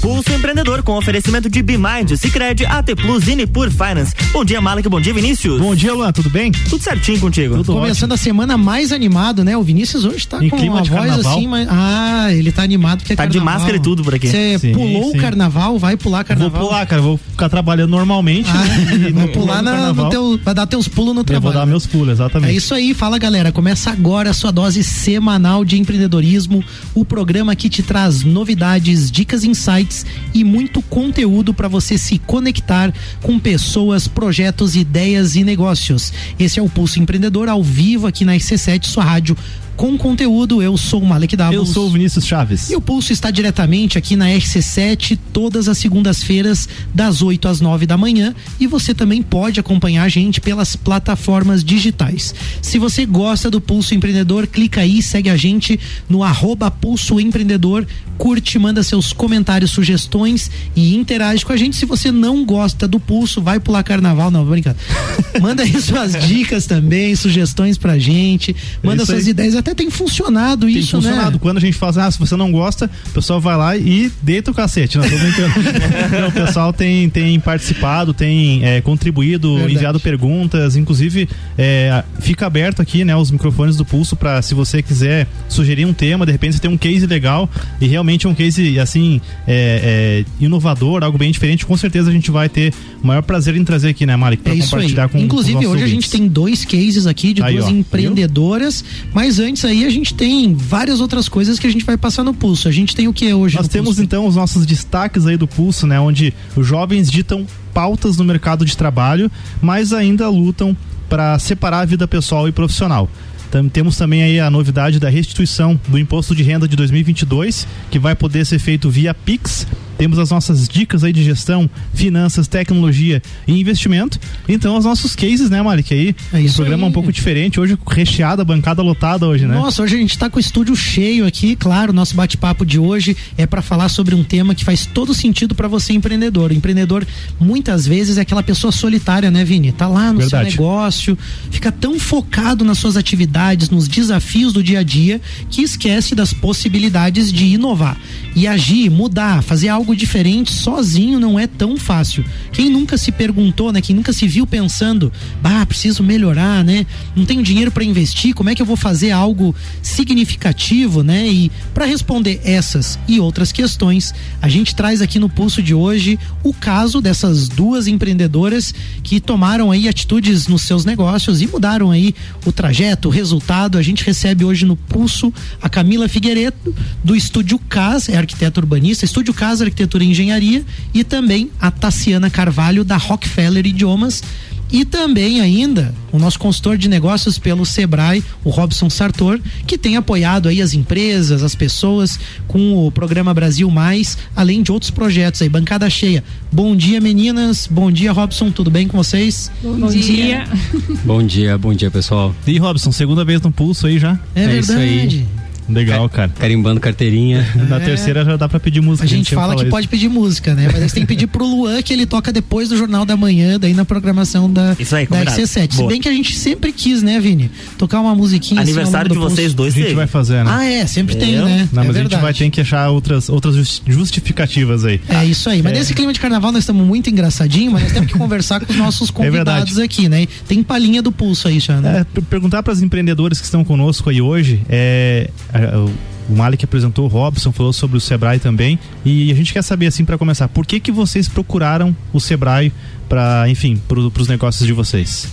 Pulso Empreendedor com oferecimento de Bimind, Cicred, AT Plus e Nipur Finance. Bom dia, Malek. Bom dia, Vinícius. Bom dia, Luan. Tudo bem? Tudo certinho contigo. Tudo Começando ótimo. a semana mais animado, né? O Vinícius hoje tá Em com clima uma de voz carnaval. assim, mas. Ah, ele tá animado porque é Tá de máscara e tudo por aqui. Você pulou sim. o carnaval, vai pular Vou carnaval. pular, cara. Vou ficar trabalhando normalmente. Ah, né? Vou pular no na, no teu. Vai dar teus pulos no Eu trabalho. vou dar meus pulos, exatamente. É isso aí, fala galera. Começa agora a sua dose semanal de empreendedorismo, o programa que te traz novidades, dicas, insights e muito conteúdo para você se conectar com pessoas, projetos, ideias e negócios. Esse é o Pulso Empreendedor ao vivo aqui na RC7, sua rádio com conteúdo. Eu sou o Malek Davos. Eu sou o Vinícius Chaves. E o Pulso está diretamente aqui na RC7 todas as segundas-feiras, das 8 às 9 da manhã. E você também pode acompanhar a gente pelas plataformas digitais. Se você gosta do Pulso Empreendedor, clica aí, segue a gente no arroba Pulso Empreendedor, curte, manda seus comentários, sugestões e interage com a gente. Se você não gosta do Pulso, vai pular carnaval, não, brincando. Manda aí suas dicas também, sugestões pra gente, manda isso suas aí. ideias. Até tem funcionado Tem isso, funcionado. né? Quando a gente fala assim, ah, se você não gosta, o pessoal vai lá e deita o cacete. Não, tô brincando. Não, o pessoal tem, tem participado, tem é, contribuído, Verdade. enviado perguntas. Inclusive, é, fica aberto aqui, né, os microfones do Pulso para se você quiser sugerir um tema, de repente você tem um case legal e realmente é um case, assim, é, é, inovador, algo bem diferente, com certeza a gente vai ter o maior prazer em trazer aqui, né, Malik? Pra É compartilhar com Inclusive, com hoje a gente ouvintes. tem dois cases aqui de Aí, duas ó, empreendedoras, mas antes aí a gente tem várias outras coisas que a gente vai passar no pulso. A gente tem o que hoje? Nós temos pulso? então os nossos destaques aí do Pulso, né? Onde os jovens ditam pautas no mercado de trabalho, mas ainda lutam para separar a vida pessoal e profissional. Temos também aí a novidade da restituição do imposto de renda de 2022, que vai poder ser feito via Pix. Temos as nossas dicas aí de gestão, finanças, tecnologia e investimento. Então, os nossos cases, né, Malik? Aí, É isso o programa é um aí. pouco diferente. Hoje, recheada, bancada lotada hoje, né? Nossa, hoje a gente tá com o estúdio cheio aqui, claro, nosso bate-papo de hoje é para falar sobre um tema que faz todo sentido para você empreendedor. O empreendedor muitas vezes é aquela pessoa solitária, né, Vini? Tá lá no Verdade. seu negócio, fica tão focado nas suas atividades, nos desafios do dia a dia, que esquece das possibilidades de inovar e agir, mudar, fazer algo diferente sozinho não é tão fácil. Quem nunca se perguntou, né, quem nunca se viu pensando, bah, preciso melhorar, né? Não tenho dinheiro para investir, como é que eu vou fazer algo significativo, né? E para responder essas e outras questões, a gente traz aqui no pulso de hoje o caso dessas duas empreendedoras que tomaram aí atitudes nos seus negócios e mudaram aí o trajeto, o resultado. A gente recebe hoje no pulso a Camila Figueiredo do Estúdio Cas, é arquiteta urbanista, Estúdio Cas Arquitetura e Engenharia e também a Tassiana Carvalho da Rockefeller Idiomas. E também ainda o nosso consultor de negócios pelo Sebrae, o Robson Sartor, que tem apoiado aí as empresas, as pessoas com o programa Brasil Mais, além de outros projetos aí, bancada cheia. Bom dia, meninas. Bom dia, Robson. Tudo bem com vocês? Bom, dia. Bom dia, bom dia pessoal. E Robson, segunda vez no Pulso aí já? É, É isso verdade. aí. Legal, cara. Carimbando carteirinha. Na É. terceira já dá pra pedir música. A gente sempre fala que isso. pode pedir música, né? Mas aí você tem que pedir pro Luan que ele toca depois do Jornal da Manhã, daí na programação da, Isso aí, da combinado. RC7. Se bem que a gente sempre quis, né, Vini? Tocar uma musiquinha assim Aniversário de longo do vocês dois A gente teve. vai fazer, né? Ah, é, sempre tem, né? Não, é mas a verdade. gente vai ter que achar outras, outras justi- justificativas aí. É isso aí. Mas É. nesse clima de carnaval nós estamos muito engraçadinhos, mas nós temos que conversar com os nossos convidados verdade. aqui, né? Tem palhinha do pulso aí, já, né? É, per- perguntar para as empreendedores que estão conosco aí hoje, é, a- o- o Malik apresentou o Robson, falou sobre o Sebrae também, e a gente quer saber assim para começar, por que que vocês procuraram o Sebrae para, enfim, para os negócios de vocês?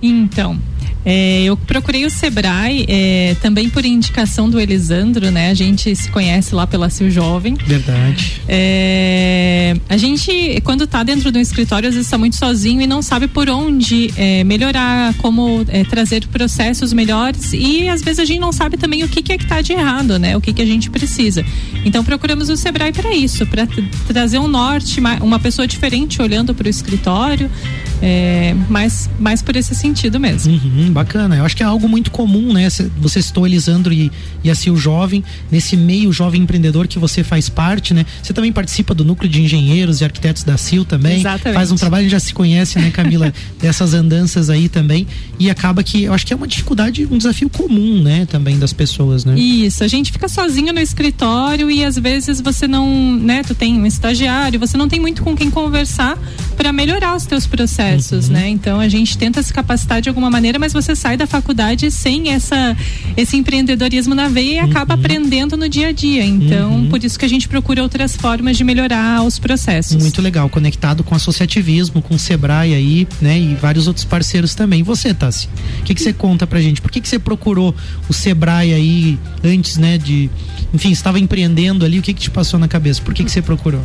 Então, é, eu procurei o Sebrae é, também por indicação do Elisandro, né? A gente se conhece lá pela Sil Jovem. Verdade. É, a gente, quando tá dentro do escritório, às vezes está muito sozinho e não sabe por onde é, melhorar, como é, trazer processos melhores e às vezes a gente não sabe também o que, que é que tá de errado, né? O que, que a gente precisa. Então procuramos o Sebrae para isso, para trazer um norte, ma- uma pessoa diferente olhando para o escritório, é, mais, mais por esse sentido mesmo. Uhum, bacana. Eu acho que é algo muito comum, né? Você citou Elisandro e, e assim o jovem, nesse meio jovem empreendedor que você faz parte, né? Você também participa do núcleo de engenheiros e arquitetos da CIL também. Exatamente. Faz um trabalho, já se conhece, né, Camila, dessas andanças aí também. E acaba que eu acho que é uma dificuldade, um desafio comum, né, também das pessoas, né? Isso, a gente fica sozinho no escritório e às vezes você não, né, tu tem um estagiário, você não tem muito com quem conversar para melhorar os teus processos, uhum. né? Então a gente tenta se capacitar de alguma maneira, mas você sai da faculdade sem essa esse empreendedorismo na veia e uhum. acaba aprendendo no dia a dia. Então, uhum. por isso que a gente procura outras formas de melhorar os processos. Muito legal, conectado com associativismo, com o Sebrae aí, né, e vários outros parceiros também. E você, Tassi? O que que você conta pra gente? Por que que você procurou o Sebrae aí antes, né, de, enfim, estava empreendendo ali, o que que te passou na cabeça? Por que que você procurou?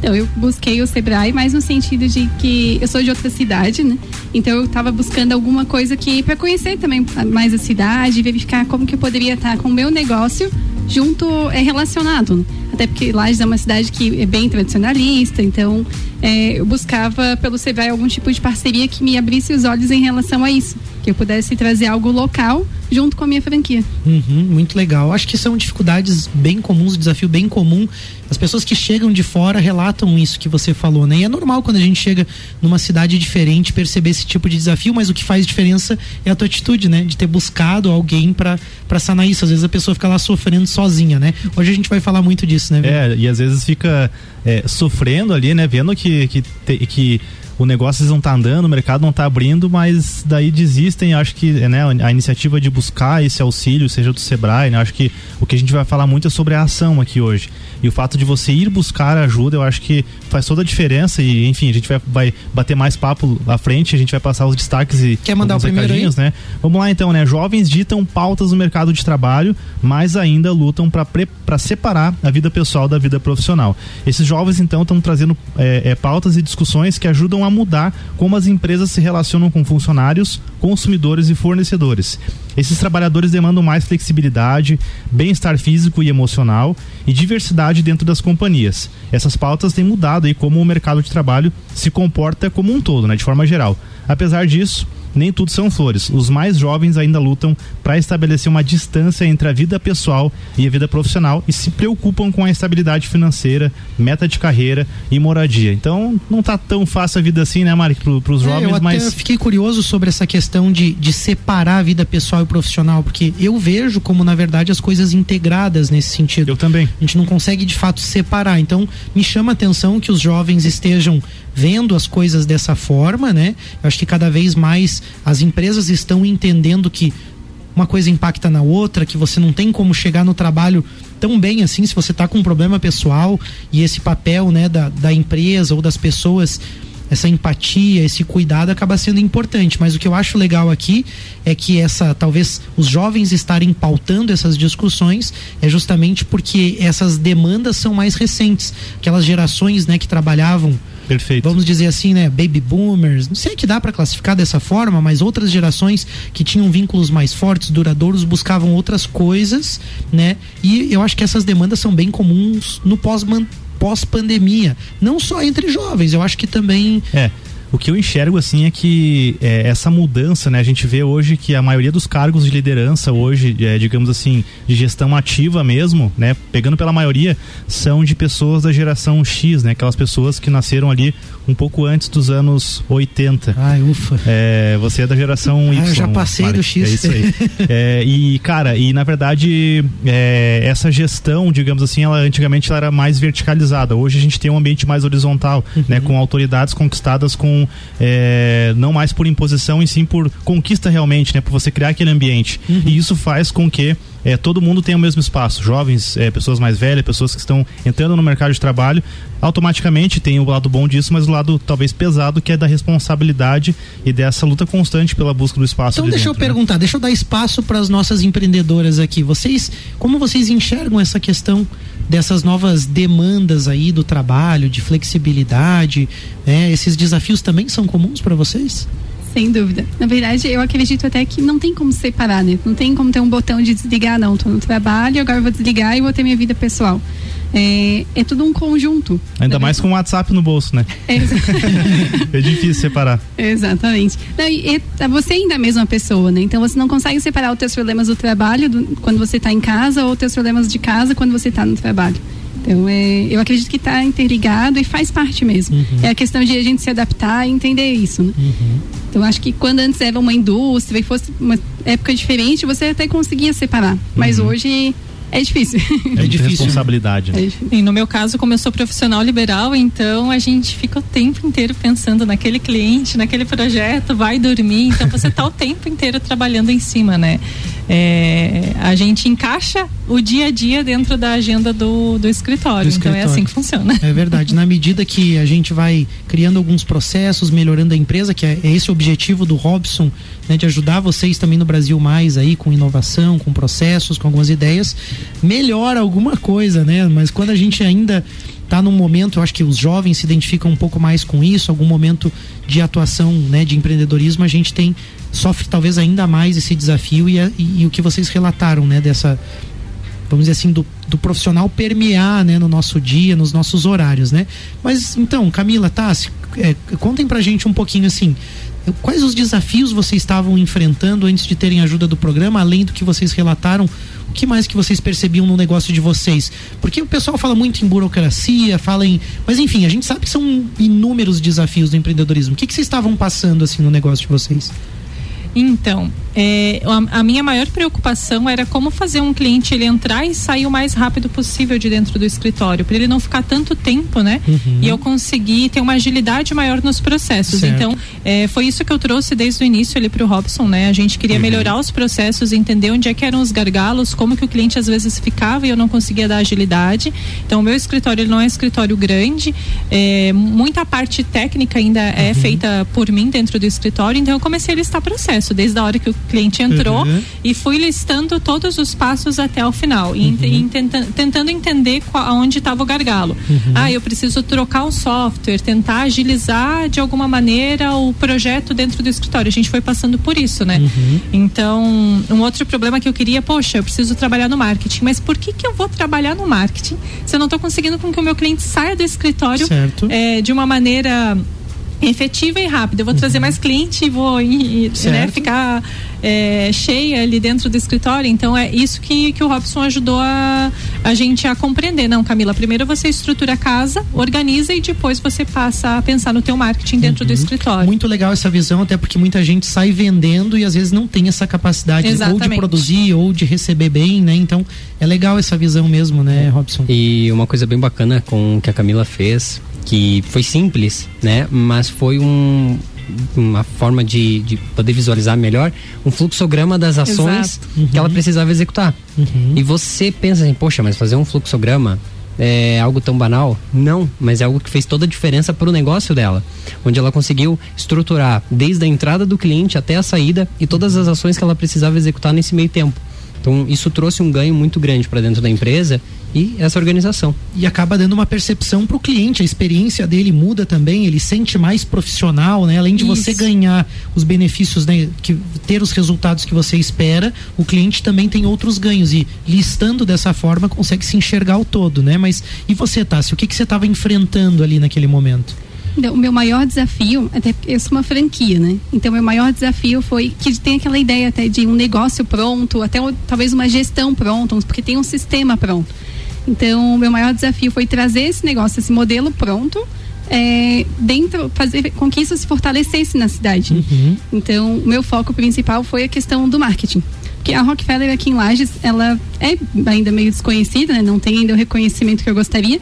Então, eu busquei o Sebrae mais no sentido de que eu sou de outra cidade, né? Então, eu estava buscando alguma coisa que para conhecer também mais a cidade, verificar como que eu poderia estar com o meu negócio junto é relacionado. Né? Até porque Lages é uma cidade que é bem tradicionalista, então é, eu buscava pelo Sebrae algum tipo de parceria que me abrisse os olhos em relação a isso, que eu pudesse trazer algo local junto com a minha franquia. Uhum, muito legal. Acho que são dificuldades bem comuns, um desafio bem comum. As pessoas que chegam de fora relatam isso que você falou, né? E é normal quando a gente chega numa cidade diferente perceber esse tipo de desafio, mas o que faz diferença é a tua atitude, né? De ter buscado alguém para sanar isso. Às vezes a pessoa fica lá sofrendo sozinha, né? Hoje a gente vai falar muito disso, né? Viu? É, e às vezes fica é, sofrendo ali, né? Vendo que, que, te, que o negócio não está andando, o mercado não está abrindo, mas daí desistem. Acho que né, a iniciativa de buscar esse auxílio, seja do Sebrae, né, acho que o que a gente vai falar muito é sobre a ação aqui hoje. E o fato de você ir buscar ajuda, eu acho que faz toda a diferença. E, enfim, a gente vai, vai bater mais papo à frente, a gente vai passar os destaques e Quer mandar o primeiro aí? né? Vamos lá então, né? Jovens ditam pautas no mercado de trabalho, mas ainda lutam para separar a vida pessoal da vida profissional. Esses jovens, então, estão trazendo é, é, pautas e discussões que ajudam a mudar como as empresas se relacionam com funcionários, consumidores e fornecedores. Esses trabalhadores demandam mais flexibilidade, bem-estar físico e emocional e diversidade dentro das companhias. Essas pautas têm mudado aí como o mercado de trabalho se comporta como um todo, né, de forma geral. Apesar disso, nem tudo são flores. Os mais jovens ainda lutam para estabelecer uma distância entre a vida pessoal e a vida profissional e se preocupam com a estabilidade financeira, meta de carreira e moradia. Então, não tá tão fácil a vida assim, né, Mari, para os é, jovens, eu mas. Eu fiquei curioso sobre essa questão de, de separar a vida pessoal e profissional, porque eu vejo como, na verdade, as coisas integradas nesse sentido. Eu também. A gente não consegue de fato separar. Então, me chama a atenção que os jovens estejam vendo as coisas dessa forma, né? Eu acho que cada vez mais as empresas estão entendendo que uma coisa impacta na outra, que você não tem como chegar no trabalho tão bem assim se você está com um problema pessoal e esse papel né, da, da empresa ou das pessoas essa empatia, esse cuidado acaba sendo importante. Mas o que eu acho legal aqui é que essa, talvez os jovens estarem pautando essas discussões é justamente porque essas demandas são mais recentes. Aquelas gerações, né, que trabalhavam Perfeito. Vamos dizer assim, né, baby boomers, não sei que dá para classificar dessa forma, mas outras gerações que tinham vínculos mais fortes, duradouros, buscavam outras coisas, né? E eu acho que essas demandas são bem comuns no pós pós-pandemia, não só entre jovens, eu acho que também é o que eu enxergo assim é que é, essa mudança, né? A gente vê hoje que a maioria dos cargos de liderança hoje, é, digamos assim, de gestão ativa mesmo, né? Pegando pela maioria, são de pessoas da geração X, né? Aquelas pessoas que nasceram ali um pouco antes dos anos 80. Ai, ufa. É, você é da geração Y. Ah, eu já passei do X. É isso aí. é, e, cara, e na verdade, é, essa gestão, digamos assim, ela antigamente ela era mais verticalizada. Hoje a gente tem um ambiente mais horizontal, uhum. né? Com autoridades conquistadas com é, não mais por imposição e sim por conquista realmente, né? Por você criar aquele ambiente. Uhum. E isso faz com que é, todo mundo tenha o mesmo espaço. Jovens, é, pessoas mais velhas, pessoas que estão entrando no mercado de trabalho, automaticamente tem o lado bom disso, mas o lado talvez pesado que é da responsabilidade e dessa luta constante pela busca do espaço. Então de deixa dentro, eu né? perguntar, deixa eu dar espaço para as nossas empreendedoras aqui. Vocês, como vocês enxergam essa questão dessas novas demandas aí do trabalho, de flexibilidade? Né? Esses desafios também são comuns para vocês? Sem dúvida. Na verdade, eu acredito até que não tem como separar, né? Não tem como ter um botão de desligar, não. Tô no trabalho, agora eu vou desligar e vou ter minha vida pessoal. é, é tudo um conjunto. Ainda mais com o WhatsApp no bolso, né? É, é difícil separar. Exatamente. Não, e, e, você ainda é a mesma pessoa, né? Então você não consegue separar os teus problemas do trabalho do, quando você está em casa ou os teus problemas de casa quando você está no trabalho. Então, é, eu acredito que está interligado e faz parte mesmo. Uhum. É a questão de a gente se adaptar e entender isso, né? Uhum. Então, acho que quando antes era uma indústria e fosse uma época diferente, você até conseguia separar. Mas uhum. hoje é difícil. É difícil. Responsabilidade. Né? É E no meu caso, como eu sou profissional liberal, então a gente fica o tempo inteiro pensando naquele cliente, naquele projeto, vai dormir. Então você está o tempo inteiro trabalhando em cima, né? É, a gente encaixa o dia a dia dentro da agenda do, do escritório. do escritório. Então é assim que funciona. É verdade. Na medida que a gente vai criando alguns processos, melhorando a empresa, que é, é esse o objetivo do Robson, né, de ajudar vocês também no Brasil mais aí com inovação, com processos, com algumas ideias, melhora alguma coisa, né? Mas quando a gente ainda está num momento, eu acho que os jovens se identificam um pouco mais com isso, algum momento de atuação, né, de empreendedorismo, a gente tem sofre talvez ainda mais esse desafio e, e, e o que vocês relataram, né, dessa vamos dizer assim, do, do profissional permear né, no nosso dia, nos nossos horários, né? Mas então, Camila, Tassi, é, contem pra gente um pouquinho assim, quais os desafios vocês estavam enfrentando antes de terem ajuda do programa, além do que vocês relataram, o que mais que vocês percebiam no negócio de vocês? Porque o pessoal fala muito em burocracia, fala em. Mas enfim, a gente sabe que são inúmeros desafios do empreendedorismo. O que, que vocês estavam passando assim no negócio de vocês? Então, é, a, a, minha maior preocupação era como fazer um cliente ele entrar e sair o mais rápido possível de dentro do escritório, para ele não ficar tanto tempo, né? Uhum. E eu conseguir ter uma agilidade maior nos processos. Certo. Então, é, foi isso que eu trouxe desde o início ali para o Robson, né? A gente queria uhum. melhorar os processos, entender onde é que eram os gargalos, como que o cliente às vezes ficava e eu não conseguia dar agilidade. Então, o meu escritório ele não é um escritório grande, é, muita parte técnica ainda é uhum. feita por mim dentro do escritório, então eu comecei a listar processo desde a hora que o cliente entrou uhum. e fui listando todos os passos até o final e, uhum. tenta, tentando entender qual, onde estava o gargalo. Uhum. Ah, eu preciso trocar o software, tentar agilizar de alguma maneira o projeto dentro do escritório. A gente foi passando por isso, né? Uhum. Então, um outro problema que eu queria, poxa, eu preciso trabalhar no marketing, mas por que que eu vou trabalhar no marketing se eu não estou conseguindo com que o meu cliente saia do escritório é, de uma maneira efetiva e rápida. Eu vou uhum. trazer mais cliente e vou e, né, ficar é, cheia ali dentro do escritório. Então é isso que, que o Robson ajudou a, a gente a compreender. Não, Camila, primeiro você estrutura a casa, organiza e depois você passa a pensar no teu marketing dentro uhum. do escritório. Muito legal essa visão, até porque muita gente sai vendendo e às vezes não tem essa capacidade Exatamente. ou de produzir ou de receber bem, né? Então é legal essa visão mesmo, né, Robson? E uma coisa bem bacana com o que a Camila fez que foi simples, né? Mas foi um, uma forma de, de poder visualizar melhor um fluxograma das ações uhum. que ela precisava executar. Uhum. E você pensa assim, poxa, mas fazer um fluxograma é algo tão banal? Não, mas é algo que fez toda a diferença para o negócio dela, onde ela conseguiu estruturar desde a entrada do cliente até a saída e todas as ações que ela precisava executar nesse meio tempo. Então, isso trouxe um ganho muito grande para dentro da empresa e essa organização. E acaba dando uma percepção para o cliente, a experiência dele muda também, ele sente mais profissional, né? Além de Isso. você ganhar os benefícios, né? Que, ter os resultados que você espera, o cliente também tem outros ganhos e listando dessa forma consegue se enxergar o todo, né? Mas e você, Tassi, o que, que você estava enfrentando ali naquele momento? O meu maior desafio, até porque eu sou uma franquia, né? Então, meu maior desafio foi que tem aquela ideia até de um negócio pronto, até talvez uma gestão pronta, porque tem um sistema pronto. Então, o meu maior desafio foi trazer esse negócio, esse modelo pronto, é, dentro, fazer com que isso se fortalecesse na cidade. Uhum. Então, o meu foco principal foi a questão do marketing. Porque a Rockefeller aqui em Lages, ela é ainda meio desconhecida, né? não tem ainda o reconhecimento que eu gostaria,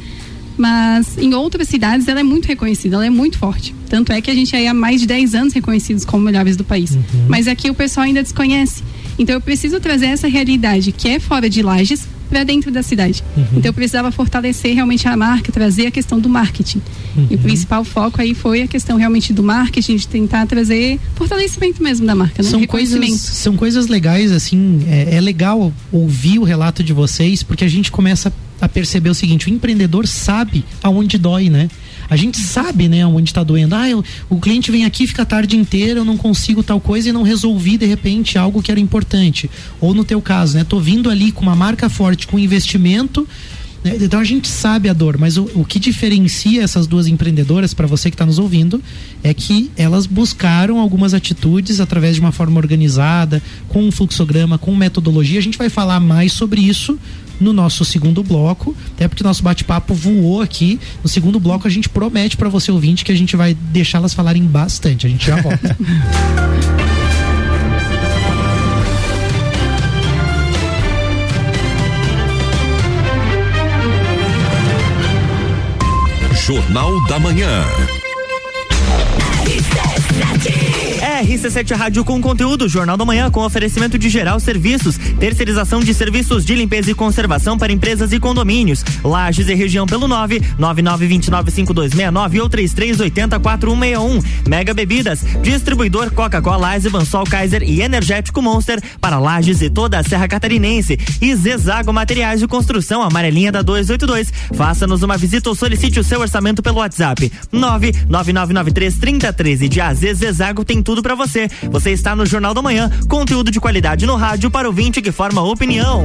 mas em outras cidades ela é muito reconhecida, ela é muito forte. Tanto é que a gente aí há mais de 10 anos reconhecidos como melhores do país. Uhum. Mas aqui o pessoal ainda desconhece. Então eu preciso trazer essa realidade que é fora de Lages para dentro da cidade. Uhum. Então eu precisava fortalecer realmente a marca, trazer a questão do marketing. Uhum. E o principal foco aí foi a questão realmente do marketing, de tentar trazer fortalecimento mesmo da marca, né? São coisas, são coisas legais, assim, é, é legal ouvir o relato de vocês, porque a gente começa a perceber o seguinte: o empreendedor sabe aonde dói, né? A gente sabe, né, onde está doendo. Ah, eu, o cliente vem aqui, fica a tarde inteira, eu não consigo tal coisa e não resolvi de repente algo que era importante. Ou no teu caso, né, tô vindo ali com uma marca forte, com investimento, Né? Então a gente sabe a dor, mas o, o que diferencia essas duas empreendedoras, para você que está nos ouvindo, é que elas buscaram algumas atitudes através de uma forma organizada, com um fluxograma, com metodologia. A gente vai falar mais sobre isso no nosso segundo bloco, até porque nosso bate-papo voou aqui. No segundo bloco a gente promete para você ouvinte que a gente vai deixá-las falarem bastante. A gente já volta. Jornal da Manhã. RC7 Rádio com conteúdo, Jornal da Manhã com oferecimento de geral serviços, terceirização de serviços de limpeza e conservação para empresas e condomínios. Lages e região pelo 9 99295269 ou 33804161. Mega Bebidas, distribuidor Coca-Cola, Eisenbahn, Sol Kaiser e Energético Monster para Lages e toda a Serra Catarinense. E Zezago Materiais de Construção, amarelinha da 282. Faça-nos uma visita ou solicite o seu orçamento pelo WhatsApp 999933013 de AZ Zezago tem tudo para você. Você está no Jornal da Manhã, conteúdo de qualidade no rádio para o vinte que forma opinião.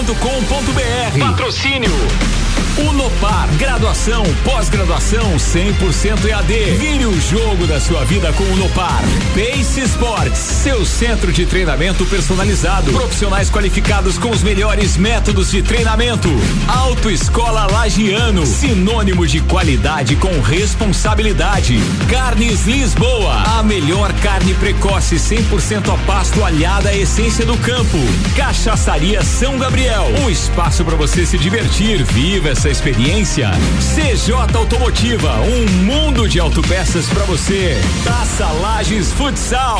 Patrocínio Unopar, graduação, pós-graduação 100% EAD. Vire o jogo da sua vida com o Unopar. Pace Sports, seu centro de treinamento personalizado. Profissionais qualificados com os melhores métodos de treinamento. Autoescola Lagiano, sinônimo de qualidade com responsabilidade. Carnes Lisboa, a melhor carne precoce 100% a pasto alhada à essência do campo. Cachaçaria São Gabriel, um espaço para você se divertir. Viva essa experiência. CJ Automotiva, um mundo de autopeças para você. Taça Lages Futsal.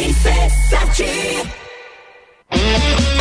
RC7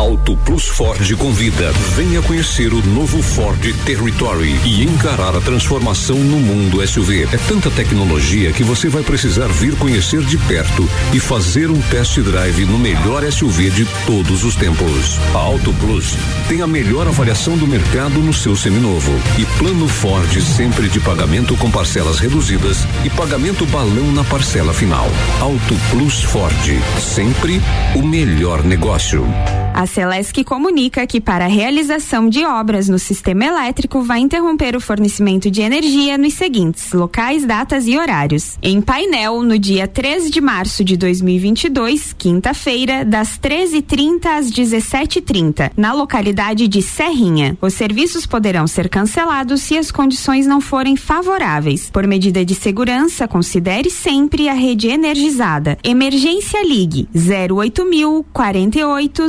Auto Plus Ford convida. Venha conhecer o novo Ford Territory e encarar a transformação no mundo SUV. É tanta tecnologia que você vai precisar vir conhecer de perto e fazer um test drive no melhor SUV de todos os tempos. A Auto Plus tem a melhor avaliação do mercado no seu seminovo e plano Ford sempre de pagamento com parcelas reduzidas e pagamento balão na parcela final. Auto Plus Ford, sempre o melhor negócio. Celesc comunica que para a realização de obras no sistema elétrico vai interromper o fornecimento de energia nos seguintes locais, datas e horários. Em painel, no dia 13 de março de 2022, quinta-feira, das 13h30 às 17h30, na localidade de Serrinha. Os serviços poderão ser cancelados se as condições não forem favoráveis. Por medida de segurança, considere sempre a rede energizada. Emergência Ligue 08000 48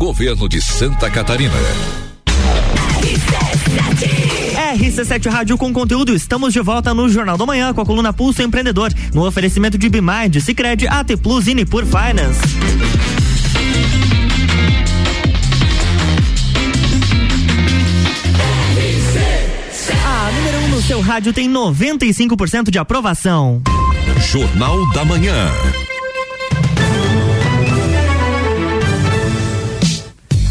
Governo de Santa Catarina. RC7 Rádio com conteúdo. Estamos de volta no Jornal da Manhã com a coluna Pulso Empreendedor, no oferecimento de Bimind, Sicredi, AT Plus e Nipur Finance. A número 1 um no seu rádio tem 95% de aprovação. Jornal da Manhã.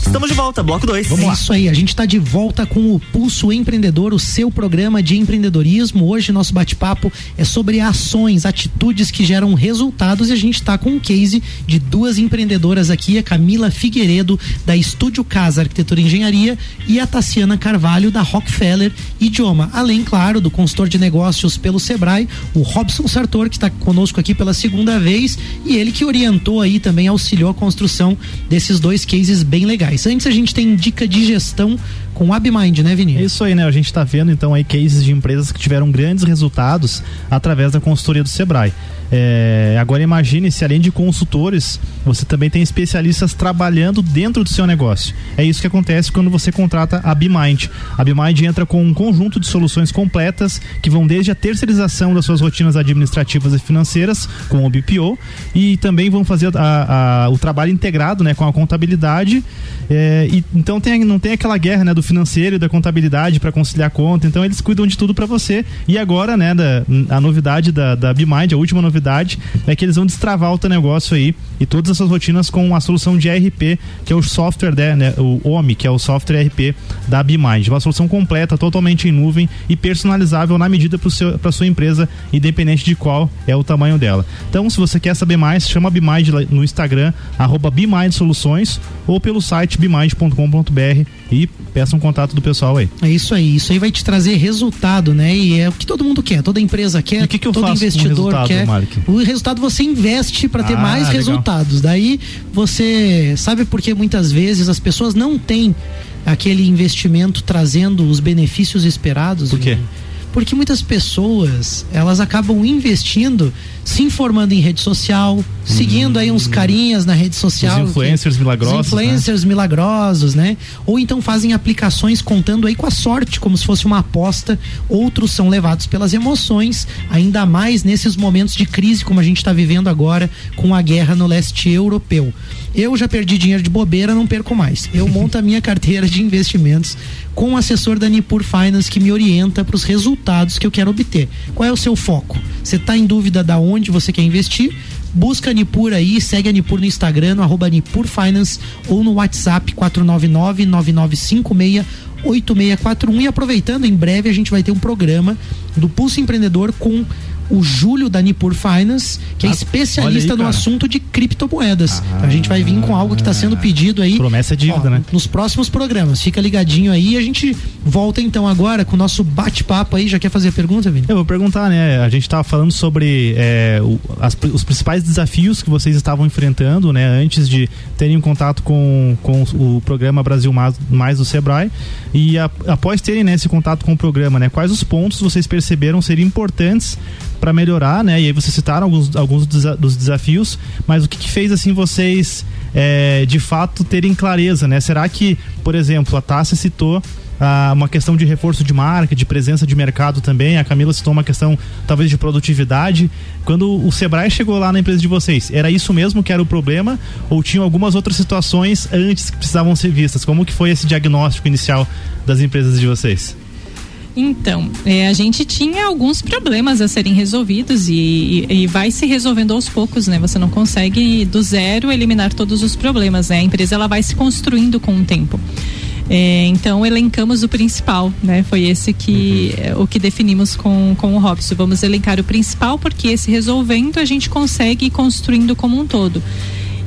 Estamos de volta, bloco 2. Vamos é lá. Isso aí, a gente está de volta com o Pulso Empreendedor, o seu programa de empreendedorismo. Hoje nosso bate-papo é sobre ações, atitudes que geram resultados e a gente está com um case de duas empreendedoras aqui, a Camila Figueiredo da Estúdio Casa Arquitetura e Engenharia e a Tassiana Carvalho da Rockefeller Idioma. Além, claro, do consultor de negócios pelo Sebrae, o Robson Sartor, que está conosco aqui pela segunda vez e ele que orientou aí também auxiliou a construção desses dois cases bem legais. Antes a gente tem dica de gestão com o AbMind, né, Vini? É isso aí, né? A gente está vendo então aí cases de empresas que tiveram grandes resultados através da consultoria do Sebrae. É, agora imagine se além de consultores, você também tem especialistas trabalhando dentro do seu negócio. É isso que acontece quando você contrata a BeMind. A BeMind entra com um conjunto de soluções completas que vão desde a terceirização das suas rotinas administrativas e financeiras com o BPO e também vão fazer a, a, o trabalho integrado né, com a contabilidade. É, e, então tem, não tem aquela guerra né, do financeiro e da contabilidade para conciliar a conta. Então eles cuidam de tudo para você. E agora, né, da, a novidade da, da BeMind, a última novidade é que eles vão destravar o teu negócio aí e todas essas rotinas com a solução de ERP, que é o software, né, né o OMI, que é o software ERP da BeMind. Uma solução completa, totalmente em nuvem e personalizável na medida para sua empresa, independente de qual é o tamanho dela. Então, se você quer saber mais, chama a BeMind no Instagram, arroba BeMind Soluções ou pelo site bemind.com.br e peça um contato do pessoal aí. É isso aí, isso aí vai te trazer resultado, né? E é o que todo mundo quer, toda empresa quer, e que que eu todo faço investidor com o quer. Mark? O resultado você investe para ter Ah, mais legal. resultados. Daí você sabe porque muitas vezes as pessoas não têm aquele investimento trazendo os benefícios esperados. Por quê? Vini? Porque muitas pessoas, elas acabam investindo, se informando em rede social, seguindo aí uns carinhas na rede social. Os influencers que- milagrosos, Os influencers milagrosos, né? Ou então fazem aplicações contando aí com a sorte, como se fosse uma aposta. Outros são levados pelas emoções, ainda mais nesses momentos de crise como a gente está vivendo agora com a guerra no leste europeu. Eu já perdi dinheiro de bobeira, não perco mais. Eu monto a minha carteira de investimentos com o assessor da Nipur Finance que me orienta para os resultados que eu quero obter. Qual é o seu foco? Você está em dúvida da onde você quer investir? Busca a Nipur aí, segue a Nipur no Instagram, no arroba Nipur Finance ou no WhatsApp 499-9956 8641 e aproveitando, em breve a gente vai ter um programa do Pulso Empreendedor com o Júlio da Nipur Finance, que é Ah, especialista aí, no assunto de criptomoedas. Então a gente vai vir com algo que está sendo pedido aí. Promessa é dívida, ó, né? Nos próximos programas. Fica ligadinho aí. A gente volta então agora com o nosso bate-papo aí. Já quer fazer a pergunta, Vini? Eu vou perguntar, né? A gente estava falando sobre é, o- as- os principais desafios que vocês estavam enfrentando, né? Antes de terem contato com, com o programa Brasil Mais, Mais do Sebrae. E a- após terem né, esse contato com o programa, né? Quais os pontos vocês perceberam serem importantes para melhorar, né? E aí vocês citaram alguns, alguns dos desafios, mas o que, que fez assim vocês é, de fato terem clareza, né? Será que, por exemplo, a Tássia citou ah, uma questão de reforço de marca, de presença de mercado também. A Camila citou uma questão talvez de produtividade. Quando o Sebrae chegou lá na empresa de vocês, era isso mesmo que era o problema ou tinham algumas outras situações antes que precisavam ser vistas? Como que foi esse diagnóstico inicial das empresas de vocês? Então, é, a gente tinha alguns problemas a serem resolvidos e, e- e vai se resolvendo aos poucos, né? Você não consegue do zero eliminar todos os problemas, né? A empresa ela vai se construindo com o tempo. É, então elencamos o principal, né? Foi esse que é, o que definimos com, com o Robson. Vamos elencar o principal porque esse resolvendo a gente consegue ir construindo como um todo.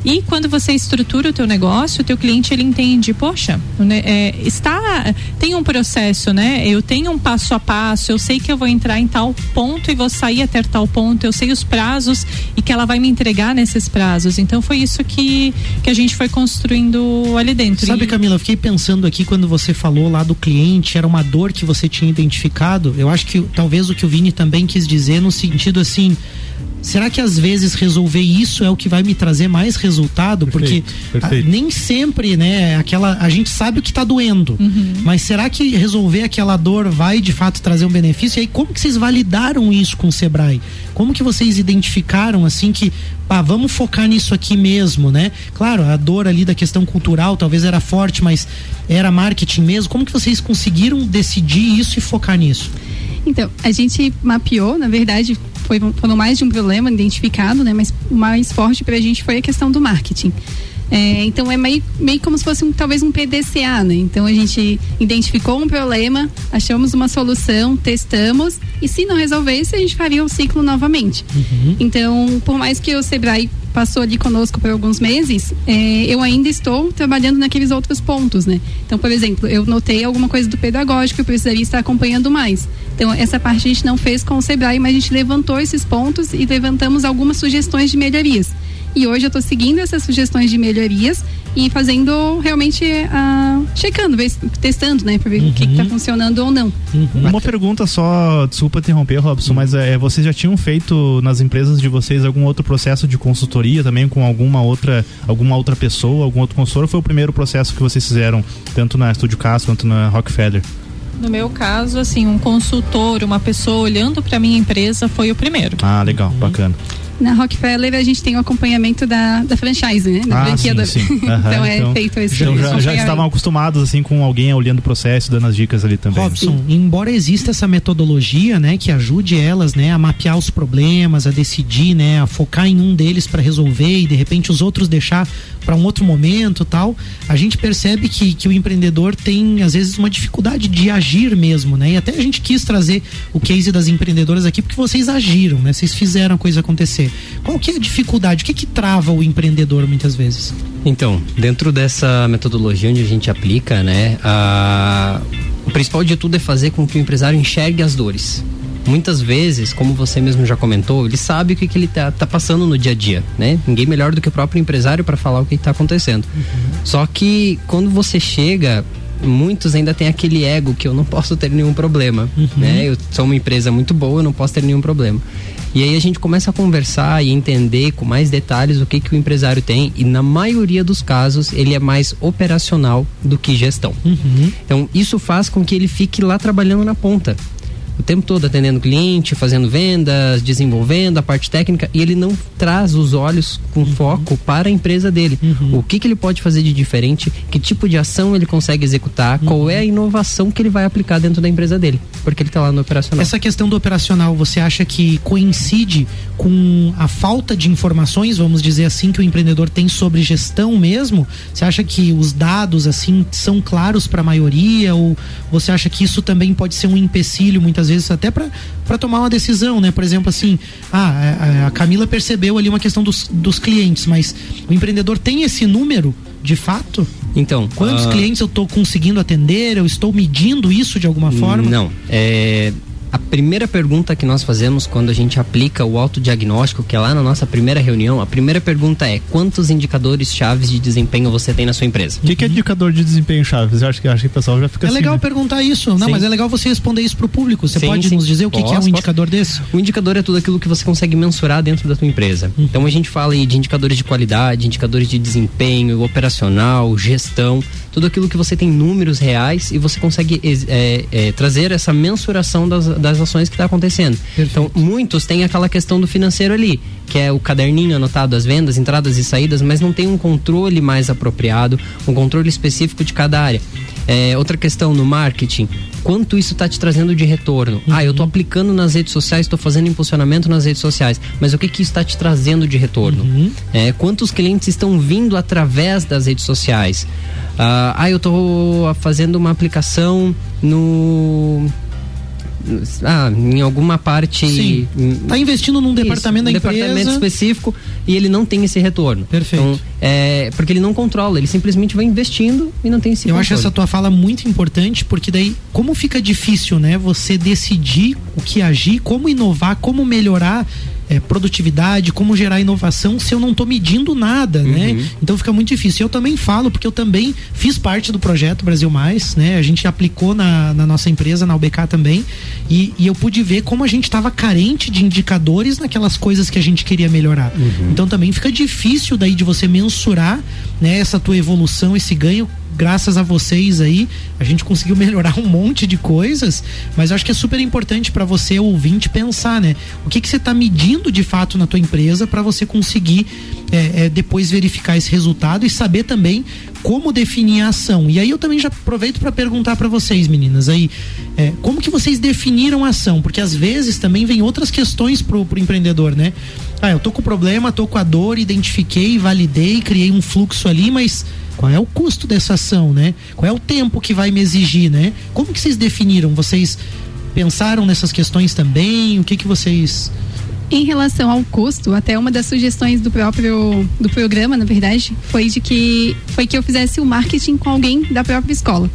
E quando você estrutura o teu negócio, o teu cliente ele entende, poxa, é, está tem um processo, né? Eu tenho um passo a passo, eu sei que eu vou entrar em tal ponto e vou sair até tal ponto, eu sei os prazos e que ela vai me entregar nesses prazos. Então foi isso que que a gente foi construindo ali dentro. Sabe, E- Camila, eu fiquei pensando aqui quando você falou lá do cliente, era uma dor que você tinha identificado. Eu acho que talvez o que o Vini também quis dizer no sentido assim. Será que às vezes resolver isso é o que vai me trazer mais resultado? Perfeito, Porque perfeito. ah, nem sempre, né, aquela a gente sabe o que tá doendo. Mas será que resolver aquela dor vai de fato trazer um benefício? E aí como que vocês validaram isso com o Sebrae? Como que vocês identificaram assim que, pá, vamos focar nisso aqui mesmo, né? Claro, a dor ali da questão cultural talvez era forte, mas era marketing mesmo. Como que vocês conseguiram decidir isso e focar nisso? Então, a gente mapeou, na verdade, foi, foram mais de um problema identificado, né? Mas o mais forte pra gente foi a questão do marketing. É, então é meio, meio como se fosse um, talvez um PDCA, né? Então a gente identificou um problema, achamos uma solução, testamos e se não resolvesse a gente faria o ciclo novamente. Então, por mais que o Sebrae passou ali conosco por alguns meses, é, eu ainda estou trabalhando naqueles outros pontos, né? Então, por exemplo, eu notei alguma coisa do pedagógico eu precisaria estar acompanhando mais. Então, essa parte a gente não fez com o Sebrae, mas a gente levantou esses pontos e levantamos algumas sugestões de melhorias. E hoje eu estou seguindo essas sugestões de melhorias e fazendo realmente, ah, checando, testando, né? Pra ver o que está funcionando ou não. Uma pergunta só, desculpa interromper, Robson, mas é, vocês já tinham feito nas empresas de vocês algum outro processo de consultoria também com alguma outra, alguma outra pessoa, algum outro consultor? Ou foi o primeiro processo que vocês fizeram, tanto na Estúdio Cast quanto na Rockefeller? No meu caso, assim, um consultor, uma pessoa olhando para minha empresa foi o primeiro. Ah, legal, bacana. Na Rockefeller a gente tem o acompanhamento da, da franchise, né? Da ah, franquia sim, da- sim. Aham, então é feito esse então já, já estavam acostumados assim com alguém olhando o processo, dando as dicas ali também. Robson, embora exista essa metodologia, né, que ajude elas, né, a mapear os problemas, a decidir, né, a focar em um deles para resolver e de repente os outros deixar para um outro momento, tal, a gente percebe que, que o empreendedor tem às vezes uma dificuldade de agir mesmo, né? E até a gente quis trazer o case das empreendedoras aqui porque vocês agiram, né? Vocês fizeram a coisa acontecer. Qual que é a dificuldade? O que que trava o empreendedor muitas vezes? Então, dentro dessa metodologia onde a gente aplica, né, a... o principal de tudo é fazer com que o empresário enxergue as dores. Muitas vezes, como você mesmo já comentou, ele sabe o que, que ele tá, tá passando no dia a dia, né? Ninguém melhor do que o próprio empresário para falar o que está acontecendo. Só que quando você chega, muitos ainda têm aquele ego que eu não posso ter nenhum problema, né? Eu sou uma empresa muito boa, eu não posso ter nenhum problema. E aí a gente começa a conversar e entender com mais detalhes o que, que o empresário tem e na maioria dos casos ele é mais operacional do que gestão. Então isso faz com que ele fique lá trabalhando na ponta. O tempo todo atendendo cliente, fazendo vendas, desenvolvendo a parte técnica e ele não traz os olhos com foco para a empresa dele. O que, que ele pode fazer de diferente, que tipo de ação ele consegue executar, qual é a inovação que ele vai aplicar dentro da empresa dele, porque ele está lá no operacional. Essa questão do operacional, você acha que coincide com a falta de informações, vamos dizer assim, que o empreendedor tem sobre gestão mesmo? Você acha que os dados assim são claros para a maioria? Ou você acha que isso também pode ser um empecilho muitas muitas vezes até para tomar uma decisão, né? Por exemplo, assim, ah, a, a Camila percebeu ali uma questão dos, dos clientes, mas o empreendedor tem esse número de fato? Então, quantos uh... clientes eu estou conseguindo atender? Eu estou medindo isso de alguma forma? Não, é a primeira pergunta que nós fazemos quando a gente aplica o autodiagnóstico, que é lá na nossa primeira reunião, a primeira pergunta é quantos indicadores chaves de desempenho você tem na sua empresa? O que, que, é indicador de desempenho chaves? Eu acho que, acho que o pessoal já fica É assim, legal né? perguntar isso. Não, sim. mas é legal você responder isso para o público. Você sim, pode sim. nos dizer o que, que, é um indicador desse? O indicador é tudo aquilo que você consegue mensurar dentro da sua empresa. Uhum. Então a gente fala aí de indicadores de qualidade, indicadores de desempenho, operacional, gestão, tudo aquilo que você tem números reais e você consegue é, é, trazer essa mensuração das, das ações que está acontecendo. Perfeito. Então, muitos têm aquela questão do financeiro ali, que é o caderninho anotado as vendas, entradas e saídas, mas não tem um controle mais apropriado, um controle específico de cada área. É, outra questão no marketing, quanto isso está te trazendo de retorno? Uhum. Ah, eu estou aplicando nas redes sociais, estou fazendo impulsionamento nas redes sociais, mas o que que isso está te trazendo de retorno? Uhum. É, quantos clientes estão vindo através das redes sociais? Ah, ah eu estou fazendo uma aplicação no ah, em alguma parte. Sim. Tá investindo num departamento isso, da um empresa. departamento específico e ele não tem esse retorno. Perfeito. Então, é, porque ele não controla, ele simplesmente vai investindo e não tem esse Eu controle. acho essa tua fala muito importante, porque daí, como fica difícil, né? Você decidir o que agir, como inovar, como melhorar é, produtividade, como gerar inovação se eu não estou medindo nada, né? uhum. né? Então fica muito difícil. Eu também falo, porque eu também fiz parte do projeto Brasil Mais, né? A gente aplicou na, na nossa empresa, na UBK também, e, e eu pude ver como a gente estava carente de indicadores naquelas coisas que a gente queria melhorar. Uhum. Então também fica difícil daí de você mensurar né, essa tua evolução, esse ganho graças a vocês aí, a gente conseguiu melhorar um monte de coisas, mas eu acho que é super importante para você, ouvinte, pensar, né? O que, que você está medindo de fato na tua empresa para você conseguir é, é, depois verificar esse resultado e saber também como definir a ação. E aí eu também já aproveito para perguntar para vocês, meninas, aí, é, como que vocês definiram a ação? Porque às vezes também vem outras questões pro, pro empreendedor, né? Ah, eu tô com problema, tô com a dor, identifiquei, validei, criei um fluxo ali, mas qual é o custo dessa ação, né? Qual é o tempo que vai me exigir, né? Como que vocês definiram? Vocês pensaram nessas questões também? O que que vocês em relação ao custo, até uma das sugestões do próprio do programa, na verdade, foi de que foi que eu fizesse o marketing com alguém da própria escola.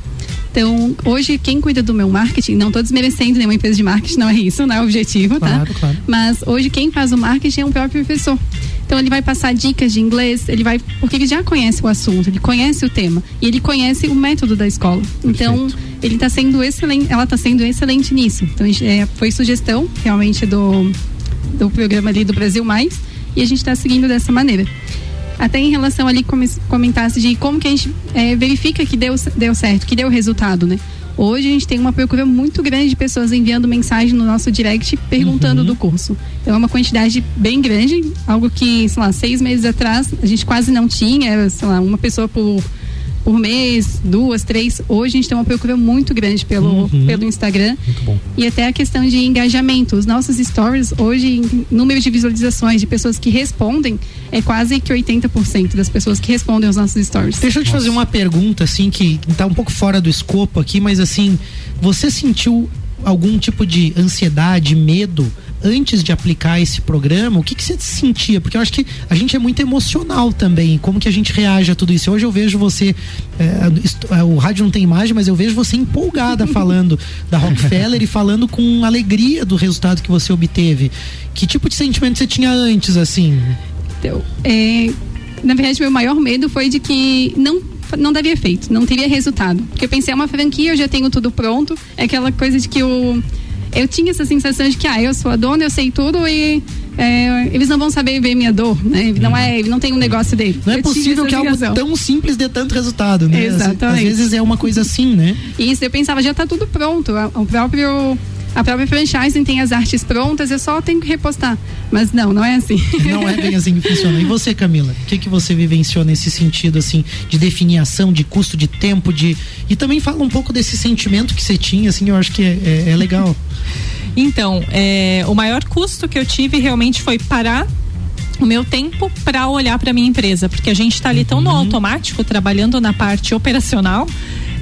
Então, hoje, quem cuida do meu marketing, não estou desmerecendo nenhuma empresa de marketing, não é isso, não é o objetivo, tá? claro? Claro. Mas hoje, quem faz o marketing é o próprio professor. Então, ele vai passar dicas de inglês, ele vai. Porque ele já conhece o assunto, ele conhece o tema e ele conhece o método da escola. Então, Perfeito. ele está sendo excelente, ela está sendo excelente nisso. Então, é, foi sugestão, realmente, do, do programa ali do Brasil Mais e a gente está seguindo dessa maneira até em relação ali como comentasse de como que a gente é, verifica que deu, deu certo, que deu resultado, né? Hoje a gente tem uma procura muito grande de pessoas enviando mensagem no nosso direct perguntando uhum. do curso. Então é uma quantidade bem grande, algo que, sei lá, seis meses atrás a gente quase não tinha, sei lá, uma pessoa por por mês, duas, três. Hoje a gente tem uma procura muito grande pelo, uhum. pelo Instagram. E até a questão de engajamento. Os nossos stories, hoje, número de visualizações de pessoas que respondem, é quase que 80% das pessoas que respondem aos nossos stories. Deixa eu te fazer uma pergunta, assim, que está um pouco fora do escopo aqui, mas assim, você sentiu algum tipo de ansiedade, medo? Antes de aplicar esse programa, o que, que você sentia? Porque eu acho que a gente é muito emocional também, como que a gente reage a tudo isso. Hoje eu vejo você, é, o rádio não tem imagem, mas eu vejo você empolgada falando da Rockefeller e falando com alegria do resultado que você obteve. Que tipo de sentimento você tinha antes, assim? Então, é, na verdade, meu maior medo foi de que não não daria efeito, não teria resultado. Porque eu pensei, é uma franquia, eu já tenho tudo pronto. É aquela coisa de que o eu tinha essa sensação de que, ah, eu sou a dona, eu sei tudo e é, eles não vão saber ver minha dor, né? Ele não é, ele não tem um negócio dele. Não é possível que algo tão simples dê tanto resultado, né? Exatamente. Às, às vezes é uma coisa assim, né? Isso, eu pensava, já está tudo pronto. O próprio a própria franchising tem as artes prontas, eu só tenho que repostar. Mas não, não é assim. Não é bem assim que funciona. E você, Camila? O que, que você vivenciou nesse sentido, assim, de definição, de custo, de tempo, de. E também fala um pouco desse sentimento que você tinha, assim, eu acho que é, é, é legal. Então, é, o maior custo que eu tive realmente foi parar o meu tempo para olhar para minha empresa, porque a gente está ali tão no uhum. automático, trabalhando na parte operacional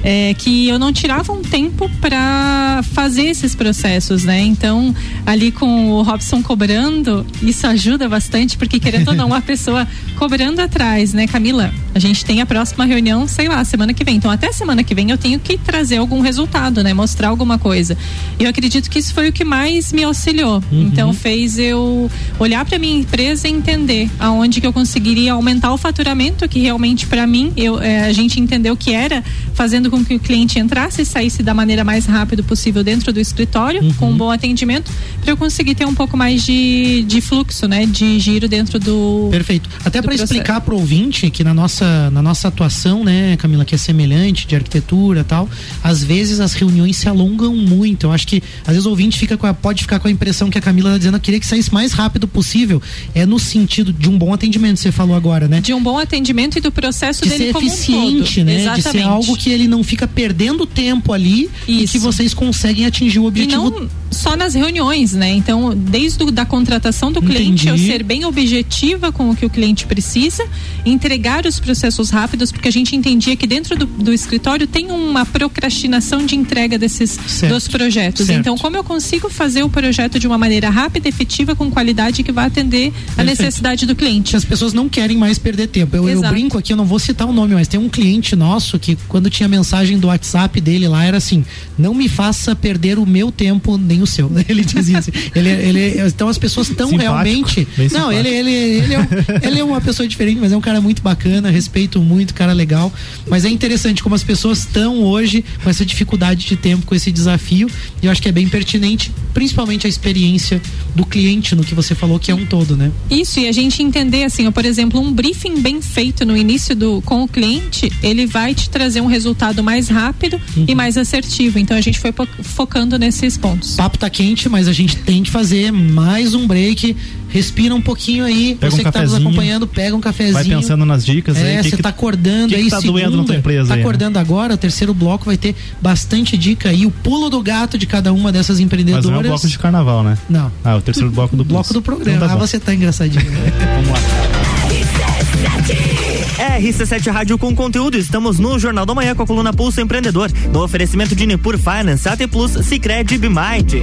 é, que eu não tirava um tempo para fazer esses processos, né? Então, ali com o Robson cobrando, isso ajuda bastante, porque querendo ou não, a pessoa cobrando atrás, né, Camila? A gente tem a próxima reunião, sei lá, semana que vem. Então, até semana que vem eu tenho que trazer algum resultado, né? Mostrar alguma coisa. E eu acredito que isso foi o que mais me auxiliou. Uhum. Então, fez eu olhar para minha empresa e entender aonde que eu conseguiria aumentar o faturamento, que realmente para mim, eu, é, a gente entendeu que era fazendo com que o cliente entrasse e saísse da maneira mais rápida possível dentro do escritório, uhum. com um bom atendimento, para eu conseguir ter um pouco mais de, de fluxo, né? De giro dentro do. Perfeito. Até para explicar para o ouvinte que na nossa, na nossa atuação, né, Camila, que é semelhante de arquitetura tal, às vezes as reuniões se alongam muito. Eu acho que às vezes o ouvinte fica com a, pode ficar com a impressão que a Camila está dizendo que queria que saísse mais rápido possível. É no sentido de um bom atendimento, você falou agora, né? De um bom atendimento e do processo de dele ser como eficiente, um né? Exatamente. De ser algo que ele não fica perdendo tempo ali Isso. e que vocês conseguem atingir o objetivo. E não só nas reuniões, né? Então, desde do, da contratação do cliente, eu ser bem objetiva com o que o cliente precisa, entregar os processos rápidos, porque a gente entendia que dentro do, do escritório tem uma procrastinação de entrega desses certo. dos projetos. Certo. Então, como eu consigo fazer o projeto de uma maneira rápida, efetiva, com qualidade que vai atender a necessidade do cliente? As pessoas não querem mais perder tempo. Eu, eu, brinco aqui, eu não vou citar o nome, mas tem um cliente nosso que quando tinha mensagem do WhatsApp dele lá era assim: não me faça perder o meu tempo nem o seu. Ele dizia assim. ele, ele, então as pessoas estão realmente. Não, ele, ele, ele, é, ele é uma pessoa diferente, mas é um cara muito bacana, respeito muito, cara legal. Mas é interessante como as pessoas estão hoje com essa dificuldade de tempo, com esse desafio. E eu acho que é bem pertinente, principalmente a experiência do cliente no que você falou, que é um todo, né? Isso, e a gente entender assim, por exemplo, um briefing bem feito no início do com o cliente, ele vai te trazer um resultado mais rápido uhum. e mais assertivo. Então a gente foi focando nesses pontos. O papo tá quente, mas a gente tem que fazer mais um break respira um pouquinho aí. Pega você um que tá nos acompanhando, pega um cafezinho. Vai pensando nas dicas é, aí. Você tá acordando que aí. Que tá segunda, doendo na tua empresa Tá aí, acordando né? agora, o terceiro bloco vai ter bastante dica aí. O pulo do gato de cada uma dessas empreendedoras. Mas não é o bloco de carnaval, né? Não. Ah, o terceiro bloco do bloco do programa. Então tá ah, você tá engraçadinho. Né? Vamos lá. RC7 Rádio com conteúdo. Estamos no Jornal da Manhã com a coluna Pulso Empreendedor. No oferecimento de Nipur Finance, AT Plus, Cicred e Bimind.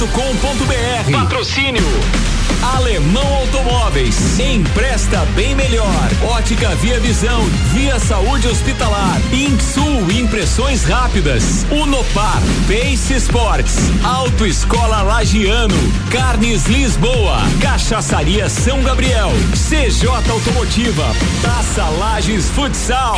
rc7.com.br. Patrocínio Alemão Automóveis. Empresta bem melhor. Ótica Via Visão. Via Saúde Hospitalar. Insul Impressões Rápidas. Unopar. Pace Sports. Autoescola Lagiano. Carnes Lisboa. Cachaçaria São Gabriel. CJ Automotiva. Taça Lages Futsal.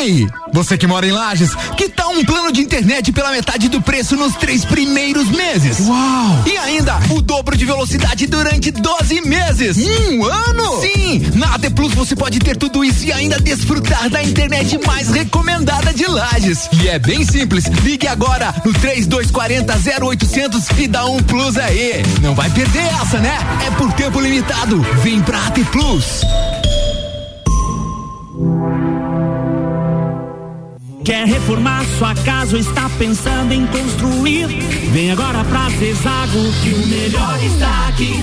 Ei, você que mora em Lages, que tal um plano de internet pela metade do preço nos três primeiros meses? Uau! E ainda o dobro de velocidade durante 12 meses. Um ano? Sim, na AT Plus você pode ter tudo isso e ainda desfrutar da internet mais recomendada de Lages. E é bem simples, ligue agora no 3240 0800 e dá um plus aí. Não vai perder essa, né? É por tempo limitado. Vem pra AT Plus. Quer reformar sua casa ou está pensando em construir? Vem agora pra Zezago que o melhor está aqui.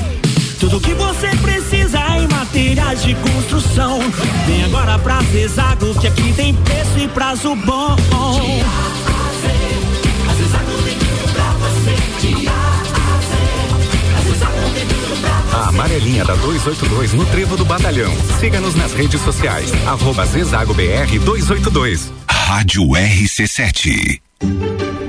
Tudo que você precisa em materiais de construção. Vem agora pra Zezago que aqui tem preço e prazo bom. De A a Zezago pra você. De A a Z. 282 no Trevo do Batalhão. Siga-nos nas redes sociais. Arroba Zezago BR 282. Rádio RC7.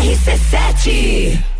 RC7.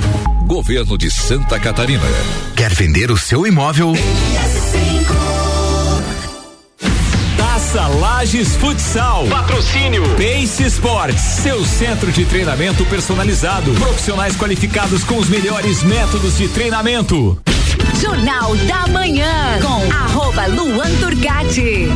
Governo de Santa Catarina. Quer vender o seu imóvel? Taça Lages Futsal. Patrocínio Pace Sports. Seu centro de treinamento personalizado. Profissionais qualificados com os melhores métodos de treinamento. Jornal da Manhã com arroba Luan Turcati.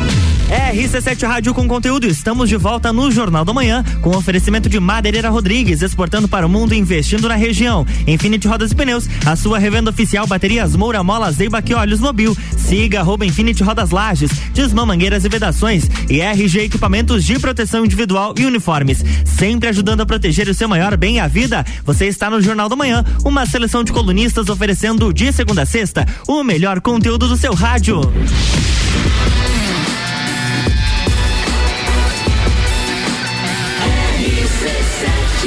RC7 Rádio com conteúdo. Estamos de volta no Jornal da Manhã com oferecimento de Madeireira Rodrigues, exportando para o mundo e investindo na região. Infinity Rodas e Pneus, a sua revenda oficial baterias Moura Mola Zeiba que Olhos Mobil. Siga arroba Infinity Rodas Lages, Desmã Mangueiras e Vedações e RG Equipamentos de Proteção Individual e Uniformes. Sempre ajudando a proteger o seu maior bem a vida. Você está no Jornal da Manhã, uma seleção de colunistas oferecendo de segunda a sexta o melhor conteúdo do seu rádio.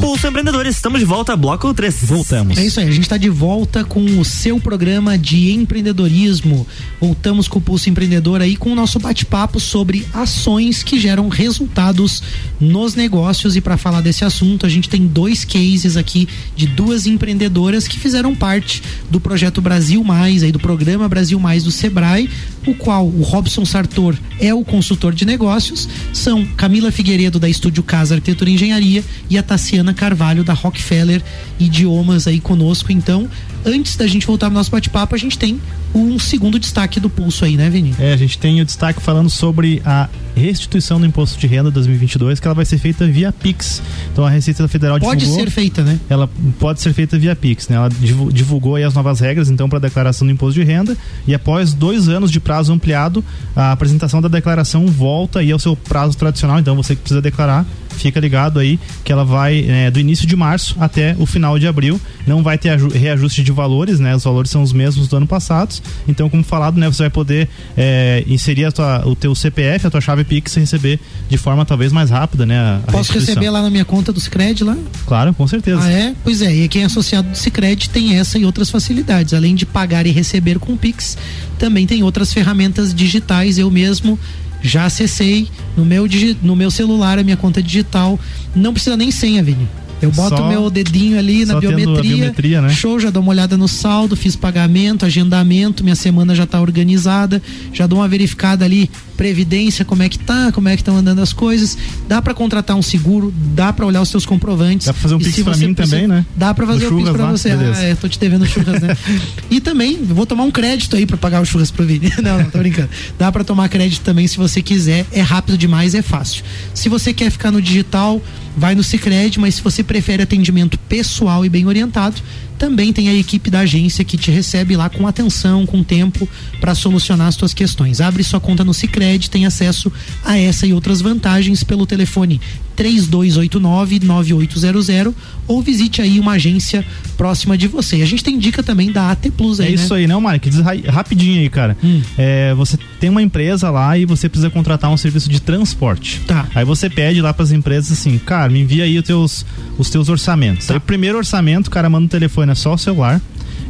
Pulso Empreendedores, estamos de volta, bloco 3. Voltamos. É isso aí, a gente está de volta com o seu programa de empreendedorismo. Voltamos com o Pulso Empreendedor aí com o nosso bate-papo sobre ações que geram resultados nos negócios. E para falar desse assunto, a gente tem dois cases aqui de duas empreendedoras que fizeram parte do projeto Brasil Mais, aí do programa Brasil Mais do Sebrae, o qual o Robson Sartor é o consultor de negócios, são Camila Figueiredo da Estúdio Casa Arquitetura e Engenharia e a Tassiana Carvalho da Rockefeller Idiomas aí conosco. Então, Antes da gente voltar pro nosso bate-papo, a gente tem um segundo destaque do pulso aí, né, Vini? É, a gente tem o destaque falando sobre a restituição do imposto de renda 2022, que ela vai ser feita via Pix. Então a Receita Federal Pode divulgou, ser feita, né? Ela pode ser feita via Pix, né? Ela divu- divulgou aí as novas regras, então, para a declaração do imposto de renda e após dois anos de prazo ampliado, a apresentação da declaração volta aí ao seu prazo tradicional. Então, você que precisa declarar, fica ligado aí que ela vai é, do início de março até o final de abril. Não vai ter aju- reajuste de valores, né? Os valores são os mesmos do ano passado. Então, como falado, né? Você vai poder é, inserir tua, o teu CPF, a tua chave Pix e receber de forma talvez mais rápida, né? A, a Posso receber lá na minha conta do Cicred lá? Claro, com certeza. Ah, é? Pois é, e quem é associado do Cicred tem essa e outras facilidades. Além de pagar e receber com Pix, também tem outras ferramentas digitais. Eu mesmo já acessei no meu, no meu celular a minha conta digital. Não precisa nem senha, Vini. Eu boto Só- meu dedinho ali na biometria, biometria, né? show, já dou uma olhada no saldo, fiz pagamento, agendamento, minha semana já tá organizada, já dou uma verificada ali, previdência, como é que tá, como é que estão andando as coisas. Dá pra contratar um seguro, dá pra olhar os seus comprovantes. Dá pra fazer um Pix você mim precisa- também, né? Dá pra fazer o Pix lá, você. beleza. Ah, é, tô te devendo churras, né? e também, vou tomar um crédito aí pra pagar o churras pro Vini. Não, não, tô brincando. Dá pra tomar crédito também se você quiser. É rápido demais, é fácil. Se você quer ficar no digital, vai no Cicred, mas se você prefere atendimento pessoal e bem orientado, também tem a equipe da agência que te recebe lá com atenção, com tempo para solucionar as suas questões. Abre sua conta no Cicred, tem acesso a essa e outras vantagens pelo telefone 3289-9800 ou visite aí uma agência próxima de você. A gente tem dica também da AT Plus aí, É isso né? aí, né, Mike? Diz ra- rapidinho aí, cara. Hum. É, você tem uma empresa lá e você precisa contratar um serviço de transporte. Tá. Aí você pede lá pras empresas assim, cara, me envia aí os teus, os teus orçamentos. Tá. Aí o primeiro orçamento, o cara manda o telefone, é só o celular.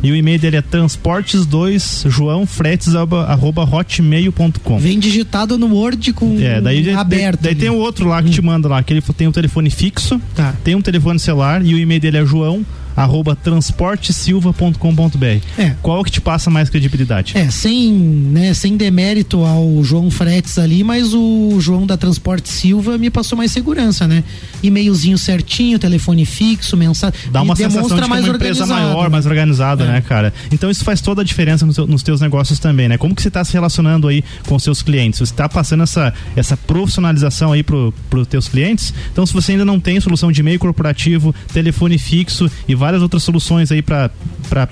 E o e-mail dele é transportes2 joãofretes arroba hotmail.com. Vem digitado no Word com É, daí, aberto. daí, daí tem o outro lá que te manda lá, que ele tem um telefone fixo, Tá. tem um telefone celular e o e-mail dele é joão arroba transportesilva.com.br. É. Qual que te passa mais credibilidade? É, sem, né, sem demérito ao João Fretes ali, mas o João da Transporte Silva me passou mais segurança, né? E-mailzinho certinho, telefone fixo, mensagem. Dá uma sensação demonstra de que é mais uma empresa maior, né? mais organizada, É. né, cara? Então isso faz toda a diferença nos, nos teus negócios também, né? Como que você está se relacionando aí com os seus clientes? Você está passando essa, essa profissionalização aí pro, pro teus clientes? Então se você ainda não tem solução de e-mail corporativo, telefone fixo e várias outras soluções aí para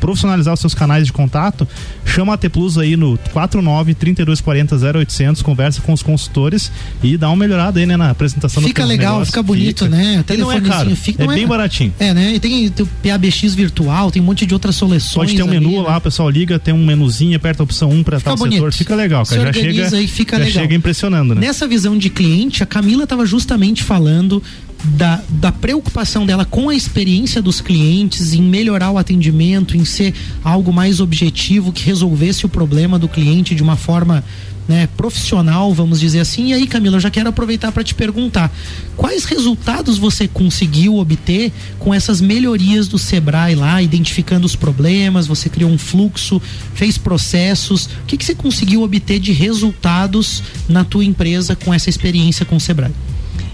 profissionalizar os seus canais de contato, chama a T Plus aí no 49 3240 0800, conversa com os consultores e dá uma melhorada aí, né, na apresentação do Fica teus legal, negócios. fica bonito, né? E não é caro, fica- é não bem baratinho. É, né? E tem, tem o PABX virtual, tem um monte de outras soluções. Pode ter um ali, menu né? lá, o pessoal liga, tem um menuzinho, aperta a opção 1 para Fica tal bonito. setor. Fica legal, cara. Se Já chega, aí, fica já legal. chega impressionando, né? Nessa visão de cliente, a Camila estava justamente falando da, da preocupação dela com a experiência dos clientes, em melhorar o atendimento, em ser algo mais objetivo, que resolvesse o problema do cliente de uma forma né, profissional, vamos dizer assim. E aí, Camila, eu já quero aproveitar para te perguntar: quais resultados você conseguiu obter com essas melhorias do Sebrae lá, identificando os problemas? Você criou um fluxo, fez processos. O que, que você conseguiu obter de resultados na tua empresa com essa experiência com o Sebrae?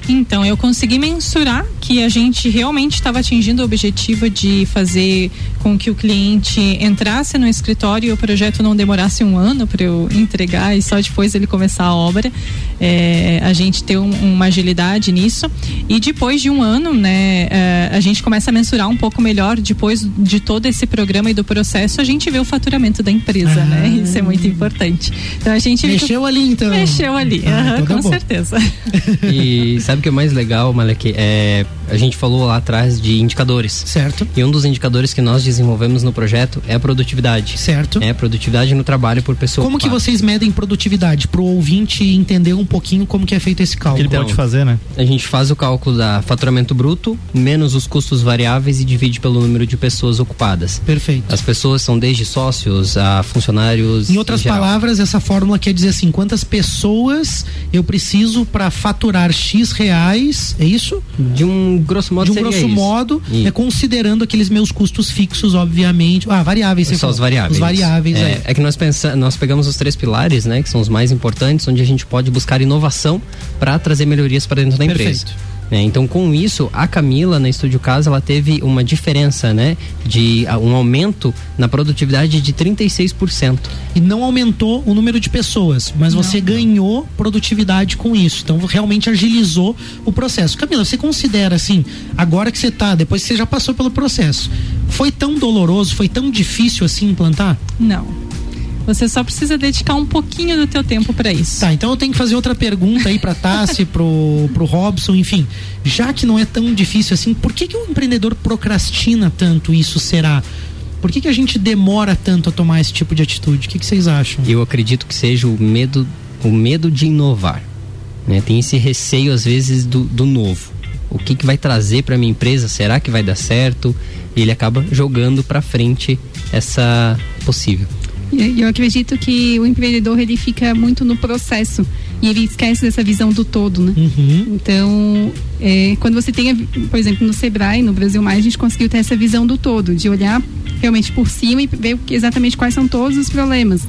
Então, eu consegui mensurar que a gente realmente estava atingindo o objetivo de fazer com que o cliente entrasse no escritório e o projeto não demorasse um ano para eu entregar e só depois ele começar a obra. É, a gente ter um- uma agilidade nisso. E depois de um ano, né, é, a gente começa a mensurar um pouco melhor, depois de todo esse programa e do processo, a gente vê o faturamento da empresa, né? Isso é muito importante. Então a gente. Mexeu ali, então. Mexeu ali, Ah, então tá com bom. certeza. E sabe o que é mais legal, Malek? É, a gente falou lá atrás de indicadores. Certo. E um dos indicadores que nós desenvolvemos no projeto é a produtividade. Certo. É a produtividade no trabalho por pessoa. Como que ocupada. vocês medem produtividade? Para o ouvinte entender um pouquinho como que é feito esse cálculo. fazer, né? A gente faz o cálculo da faturamento bruto menos os custos variáveis e divide pelo número de pessoas ocupadas. Perfeito. As pessoas são desde sócios a funcionários. Em outras geral. palavras, essa fórmula quer dizer assim: quantas pessoas eu preciso para faturar X reais, é isso? De um grosso modo De um grosso isso. modo, é considerando aqueles meus custos fixos, obviamente. Ah, variáveis, Só os variáveis. Os variáveis, é, aí. é que nós pensa, nós pegamos os três pilares, né, que são os mais importantes, onde a gente pode buscar inovação para trazer melhorias para dentro da empresa. Né? Então, com isso, a Camila na Estúdio Casa ela teve uma diferença, né, de um aumento na produtividade de 36%. E não aumentou o número de pessoas, mas Não. você ganhou produtividade com isso. Então, realmente agilizou o processo. Camila, você considera assim, agora que você tá, depois que você já passou pelo processo, foi tão doloroso, foi tão difícil assim implantar? Não. Você só precisa dedicar um pouquinho do teu tempo para isso. Tá, então eu tenho que fazer outra pergunta aí pra Tassi, pro, pro Robson, enfim. Já que não é tão difícil assim, por que, que o empreendedor procrastina tanto isso será? Por que, que a gente demora tanto a tomar esse tipo de atitude? O que, que vocês acham? Eu acredito que seja o medo, o medo de inovar. Né? Tem esse receio às vezes do, do novo. O que, que vai trazer para minha empresa? Será que vai dar certo? E ele acaba jogando para frente essa possível. Eu acredito que o empreendedor ele fica muito no processo e ele esquece dessa visão do todo, né? Então, é, quando você tem, por exemplo, no Sebrae, no Brasil Mais, a gente conseguiu ter essa visão do todo, de olhar realmente por cima e ver exatamente quais são todos os problemas.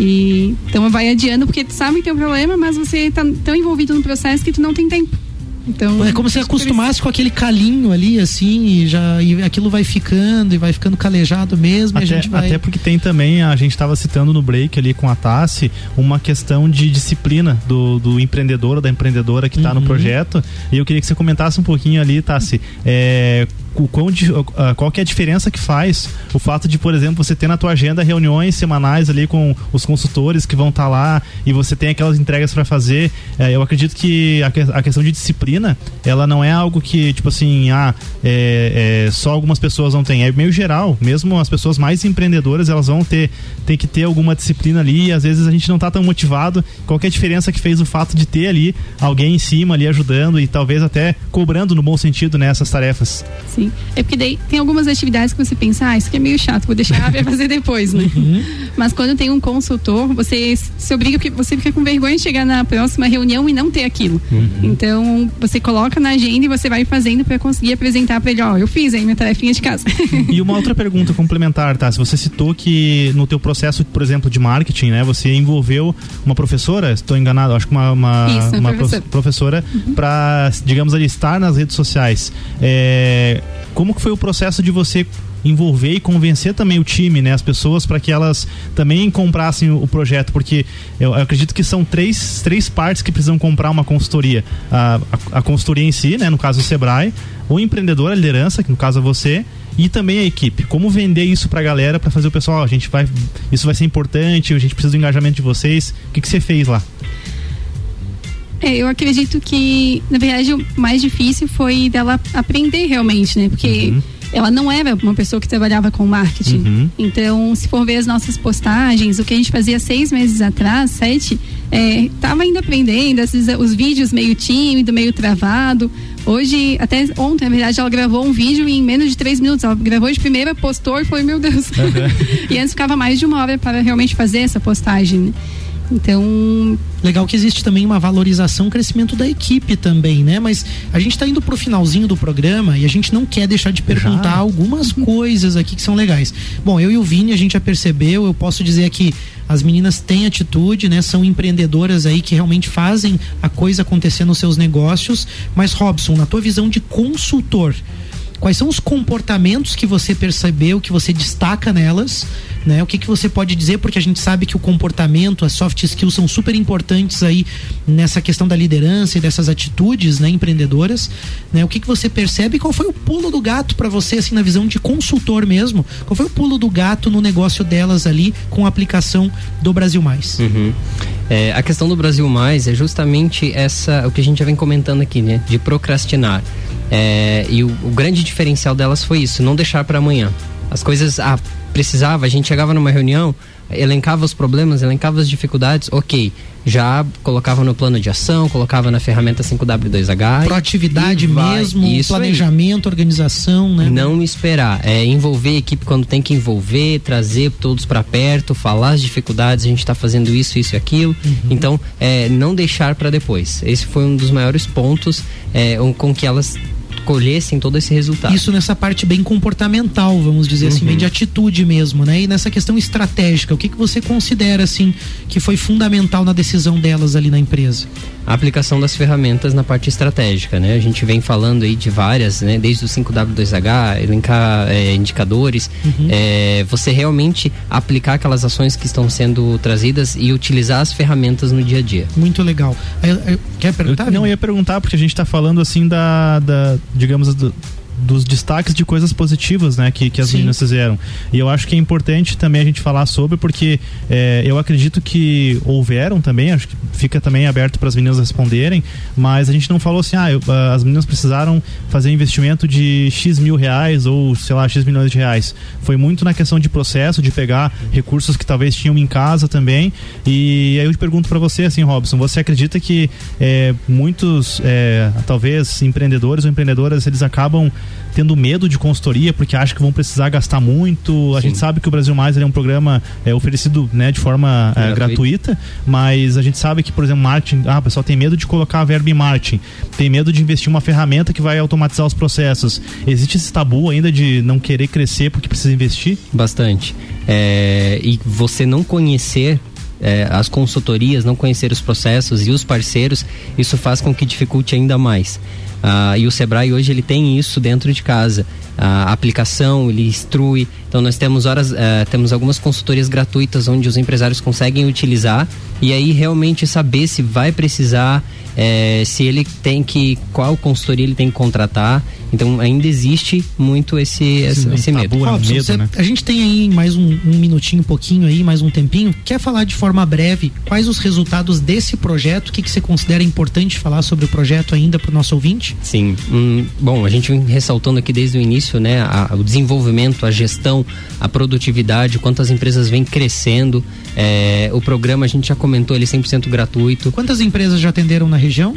E então vai adiando porque tu sabe que tem um problema, mas você tá tão envolvido no processo que tu não tem tempo. Então, É como se acostumasse com aquele calinho ali, assim, e já e aquilo vai ficando e vai ficando calejado mesmo, a Até, gente vai. até porque tem também, a gente estava citando no break ali com a Tassi, uma questão de disciplina do, do empreendedor ou da empreendedora que está no projeto. E eu queria que você comentasse um pouquinho ali, Tassi, é, qual que é a diferença que faz o fato de, por exemplo, você ter na tua agenda reuniões semanais ali com os consultores que vão estar lá e você tem aquelas entregas para fazer. É, eu acredito que a, a questão de disciplina, ela não é algo que, tipo assim, ah, é, é, só algumas pessoas não têm. É meio geral. Mesmo as pessoas mais empreendedoras, elas vão ter, tem que ter alguma disciplina ali e às vezes a gente não tá tão motivado. Qual que é a diferença que fez o fato de ter ali alguém em cima ali ajudando e talvez até cobrando no bom sentido nessas tarefas? Sim. É porque daí tem algumas atividades que você pensa, ah, isso aqui é meio chato, vou deixar pra fazer depois, né? Mas quando tem um consultor, você se obriga, porque você fica com vergonha de chegar na próxima reunião e não ter aquilo. Então, você coloca na agenda e você vai fazendo pra conseguir apresentar pra ele, ó, eu fiz aí minha tarefinha de casa. E uma outra pergunta complementar, tá? Se você citou que no teu processo, por exemplo, de marketing, né, você envolveu uma professora, estou enganado, acho que uma uma, Isso, uma professora. pro- professora para, digamos ali, estar nas redes sociais. É, como que foi o processo de você envolver e convencer também o time, né, as pessoas para que elas também comprassem o, projeto, porque eu, eu acredito que são três, três partes que precisam comprar uma consultoria. A, a, a consultoria em si, né, no caso o Sebrae, o empreendedor, a liderança, que no caso é você, e também a equipe. Como vender isso pra galera para fazer o pessoal, a gente vai, isso vai ser importante, a gente precisa do engajamento de vocês. O que, que você fez lá? É, eu acredito que, na verdade, o mais difícil foi dela aprender realmente, né? Porque ela não era uma pessoa que trabalhava com marketing. Uhum. Então, se for ver as nossas postagens, o que a gente fazia seis meses atrás, sete, é, tava ainda aprendendo, esses, os vídeos meio tímido, meio travado. Hoje, até ontem, na verdade, ela gravou um vídeo em menos de três minutos. Ela gravou de primeira, postou e foi, meu Deus. e antes ficava mais de uma hora para realmente fazer essa postagem. né? Então, Legal que existe também uma valorização, crescimento da equipe também, né? Mas a gente tá indo pro finalzinho do programa e a gente não quer deixar de perguntar algumas coisas aqui que são legais. Bom, eu e o Vini a gente já percebeu, eu posso dizer que as meninas têm atitude, né? São empreendedoras aí que realmente fazem a coisa acontecer nos seus negócios. Mas Robson, na tua visão de consultor, Quais são os comportamentos que você percebeu, que você destaca nelas, né? O que, que você pode dizer? Porque a gente sabe que o comportamento, as soft skills são super importantes aí nessa questão da liderança e dessas atitudes, né, empreendedoras, né? O que, que você percebe? Qual foi o pulo do gato para você, assim, na visão de consultor mesmo? Qual foi o pulo do gato no negócio delas ali com a aplicação do Brasil Mais? Uhum. É, a questão do Brasil Mais é justamente essa, o que a gente já vem comentando aqui, né? De procrastinar. É, e o, o grande diferencial delas foi isso, não deixar para amanhã. As coisas, ah, precisava, a gente chegava numa reunião, elencava os problemas, elencava as dificuldades, ok. Já colocava no plano de ação, colocava na ferramenta 5W2H. Proatividade vai. mesmo, Isso aí. planejamento, organização, né? Não esperar, é envolver a equipe quando tem que envolver, trazer todos para perto, falar as dificuldades, a gente está fazendo isso, isso e aquilo. Então, é, não deixar para depois. Esse foi um dos maiores pontos é, com que elas colhessem todo esse resultado. Isso nessa parte bem comportamental, vamos dizer assim, Uhum. bem de atitude mesmo, né? E nessa questão estratégica, o que, que você considera, assim, que foi fundamental na decisão delas ali na empresa? A aplicação das ferramentas na parte estratégica, né? A gente vem falando aí de várias, né? Desde o 5W2H, elencar é, indicadores, Uhum. é, você realmente aplicar aquelas ações que estão sendo trazidas e utilizar as ferramentas no dia a dia. Muito legal. Aí, aí, Quer perguntar? Eu, não, eu ia perguntar, porque a gente está falando assim da, da digamos, do- dos destaques de coisas positivas, né, que, que as Sim. meninas fizeram. E eu acho que é importante também a gente falar sobre, porque é, eu acredito que houveram também, acho que fica também aberto para as meninas responderem, mas a gente não falou assim, ah, eu- ah, as meninas precisaram fazer investimento de X mil reais ou, sei lá, X milhões de reais. Foi muito na questão de processo, de pegar recursos que talvez tinham em casa também. E aí eu te pergunto para você, assim, Robson, você acredita que é, muitos, é, talvez, empreendedores ou empreendedoras, eles acabam tendo medo de consultoria porque acham que vão precisar gastar muito. A gente sabe que o Brasil Mais ele é um programa é, oferecido né, de forma é, gratuita, mas a gente sabe que, por exemplo, marketing, ah, o pessoal tem medo de colocar a verba em marketing, tem medo de investir em uma ferramenta que vai automatizar os processos. Existe esse tabu ainda de não querer crescer porque precisa investir? Bastante. É, e você não conhecer é, as consultorias, não conhecer os processos e os parceiros, isso faz com que dificulte ainda mais. Ah, e o Sebrae hoje ele tem isso dentro de casa. A aplicação, ele instrui. Então nós temos horas, eh, temos algumas consultorias gratuitas onde os empresários conseguem utilizar e aí realmente saber se vai precisar, eh, se ele tem que, qual consultoria ele tem que contratar. Então ainda existe muito esse, esse, esse medo. Robson, você- A gente tem aí mais um, um minutinho, um pouquinho aí, mais um tempinho. Quer falar de forma breve quais os resultados desse projeto? O que, que você considera importante falar sobre o projeto ainda para o nosso ouvinte? Sim, hum, bom, a gente vem ressaltando aqui desde o início, né, a- o desenvolvimento, a gestão, a produtividade, quantas empresas vêm crescendo. É, o programa a gente já comentou, ele é 100% gratuito. Quantas empresas já atenderam na região?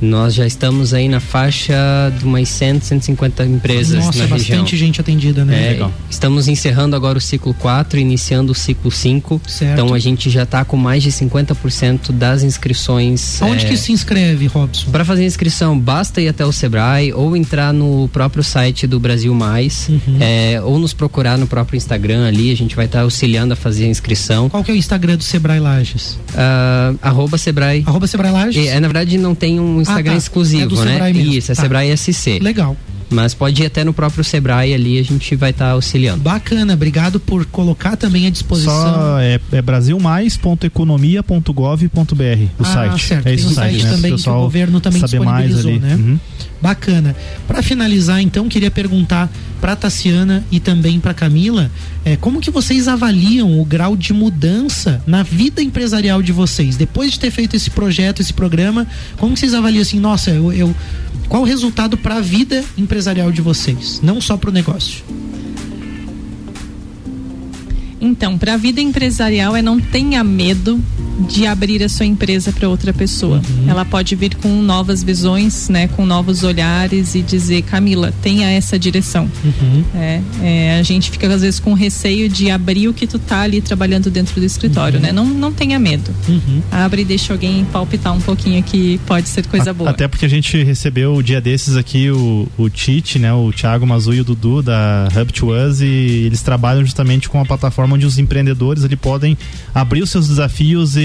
Nós já estamos aí na faixa de umas 100, 150 empresas Nossa, na bastante região. gente atendida, né? É, Estamos encerrando agora o ciclo 4, iniciando o ciclo 5. Certo. Então a gente já está com mais de 50% das inscrições. Aonde é, que se inscreve, Robson? para fazer inscrição, basta ir até o Sebrae ou entrar no próprio site do Brasil Mais, Uhum. é, ou nos procurar no próprio Instagram ali, a gente vai estar auxiliando a fazer a inscrição. Qual que é o Instagram do Sebrae Lages? Ah, arroba Sebrae. Arroba Sebrae Lages? É, na verdade não tem um Instagram tá. exclusivo, É do né? Mesmo. Isso, é Tá. Sebrae SC. Legal. Mas pode ir até no próprio Sebrae ali, a gente vai estar auxiliando. Bacana, obrigado por colocar também à disposição. Só é, é brasilmais.economia.gov.br o Ah, site. certo. É Tem esse um o site, site né? também Pro que o pessoal governo também saber mais ali. né? Uhum. Bacana. Para finalizar, então, queria perguntar para Tassiana e também para Camila, é, como que vocês avaliam o grau de mudança na vida empresarial de vocês depois de ter feito esse projeto, esse programa? Como vocês avaliam assim, nossa, eu, eu- qual o resultado para a vida empresarial de vocês, não só para o negócio? Então, para a vida empresarial é não tenha medo de abrir a sua empresa para outra pessoa. Ela pode vir com novas visões, né, com novos olhares e dizer, Camila, tenha essa direção. É, é, a gente fica às vezes com receio de abrir o que tu tá ali trabalhando dentro do escritório, Uhum. né? Não, não tenha medo. Abre e deixa alguém palpitar um pouquinho que pode ser coisa A- boa. Até porque a gente recebeu o dia desses aqui o, o Tite, né? O Thiago Mazu e o Dudu da Hub to Us e eles trabalham justamente com a plataforma onde os empreendedores ali podem abrir os seus desafios e,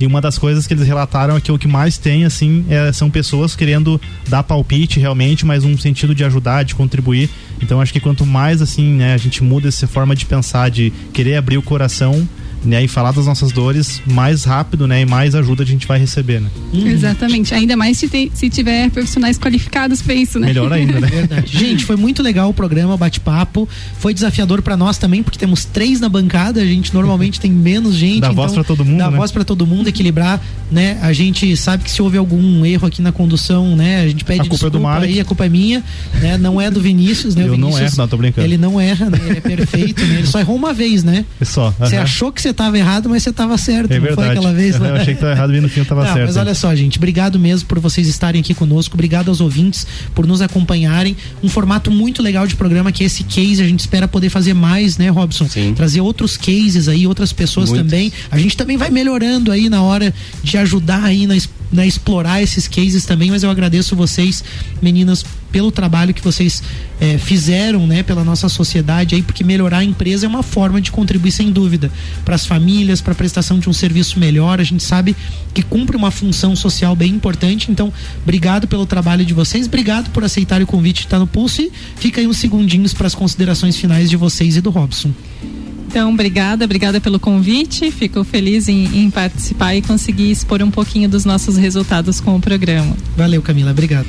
e uma das coisas que eles relataram é que o que mais tem assim é- são pessoas querendo dar palpite realmente, mas um sentido de ajudar, de contribuir. Então acho que quanto mais assim, né, a gente muda essa forma de pensar, de querer abrir o coração, né, e falar das nossas dores, mais rápido, né, e mais ajuda a gente vai receber, né? Exatamente. Ainda mais se, te- se tiver profissionais qualificados para isso, né? Melhor ainda, né? Verdade. Gente, foi muito legal o programa, o bate-papo. Foi desafiador pra nós também, porque temos três na bancada. A gente normalmente tem menos gente. Dá voz pra todo mundo, Dá né? voz pra todo mundo, equilibrar, né? A gente sabe que se houve algum erro aqui na condução, né? A gente pede A culpa é do aí, a culpa é minha, né? Não é do Vinícius, né? O Eu não Vinícius, erro, não, tô brincando. Ele não erra, né? Ele é perfeito, né? Ele só errou uma vez, né? É só. Você achou que você tava errado, mas você tava certo. É não foi verdade. aquela vez, né? Eu achei que tava errado e no fim eu tava Não, certo. Mas olha só, gente, obrigado mesmo por vocês estarem aqui conosco, obrigado aos ouvintes por nos acompanharem. Um formato muito legal de programa que é esse case, a gente espera poder fazer mais, né, Robson? Trazer outros cases aí, outras pessoas Muitos. também. A gente também vai melhorando aí na hora de ajudar aí na, na explorar esses cases também, mas eu agradeço vocês, meninas, pelo trabalho que vocês é, fizeram, né, pela nossa sociedade aí, porque melhorar a empresa é uma forma de contribuir sem dúvida para as famílias, para a prestação de um serviço melhor. A gente sabe que cumpre uma função social bem importante. Então, obrigado pelo trabalho de vocês, obrigado por aceitar o convite de estar no Pulso e fica aí uns segundinhos para as considerações finais de vocês e do Robson. Então, obrigada, obrigada pelo convite. Fico feliz em, em, participar e conseguir expor um pouquinho dos nossos resultados com o programa. Valeu, Camila, obrigado.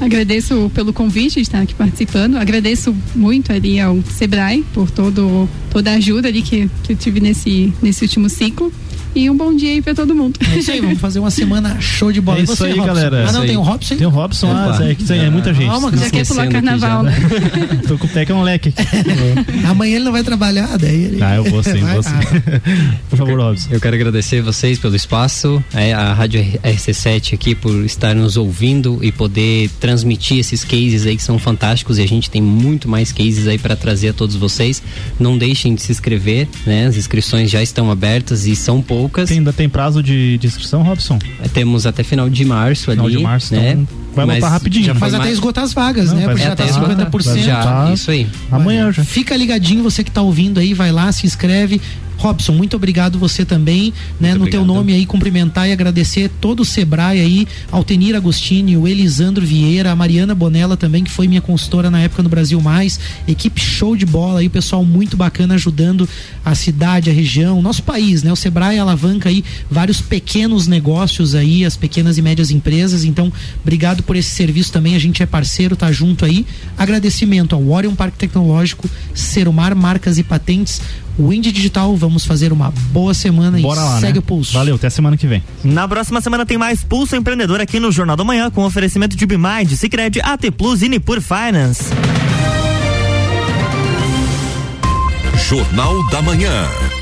Agradeço pelo convite de estar aqui participando. Agradeço muito ali ao Sebrae por todo, toda a ajuda ali que, que eu tive nesse, nesse último ciclo. E um bom dia aí pra todo mundo. É isso aí, vamos fazer uma semana show de bola. É isso você, aí, Robson? galera. Ah, não, isso tem o aí. Robson? Tem o Robson, ah, é, que é muita gente. Calma, Já quer pular carnaval, né? Tô com o pé que é um leque aqui. Amanhã ele não vai trabalhar, daí ele... Ah, eu vou sim, Vai? vou sim. Ah, Por favor, Robson. Eu quero agradecer vocês pelo espaço, é, a Rádio RC7 aqui por estar nos ouvindo e poder transmitir esses cases aí que são fantásticos e a gente tem muito mais cases aí para trazer a todos vocês. Não deixem de se inscrever, né? As inscrições já estão abertas e são poucas. Tem, ainda tem prazo de, de inscrição, Robson? É, Temos até final de março Final ali, de março, né? então vai Mas lotar rapidinho. já Mas até mais- esgotar as vagas, Não, né? Porque já tá 50%. vai Já, isso aí. Amanhã já. Fica ligadinho, você que tá ouvindo aí, vai lá, se inscreve. Robson, muito obrigado você também, né? no teu nome aí, cumprimentar e agradecer todo o Sebrae aí, Altenir Agostini, o Elisandro Vieira, a Mariana Bonella também, que foi minha consultora na época no Brasil Mais, equipe show de bola aí, o pessoal muito bacana ajudando a cidade, a região, nosso país, né? O Sebrae alavanca aí vários pequenos negócios aí, as pequenas e médias empresas, então obrigado por esse serviço também, a gente é parceiro, tá junto aí. Agradecimento ao Orion Parque Tecnológico, Serumar Marcas e Patentes, Wind Digital, vamos fazer uma boa semana Bora e lá, segue né? o pulso. Valeu, até semana que vem. Na próxima semana tem mais Pulso Empreendedor aqui no Jornal da Manhã com oferecimento de Bimind, Cicred, AT Plus e Nipur Finance. Jornal da Manhã.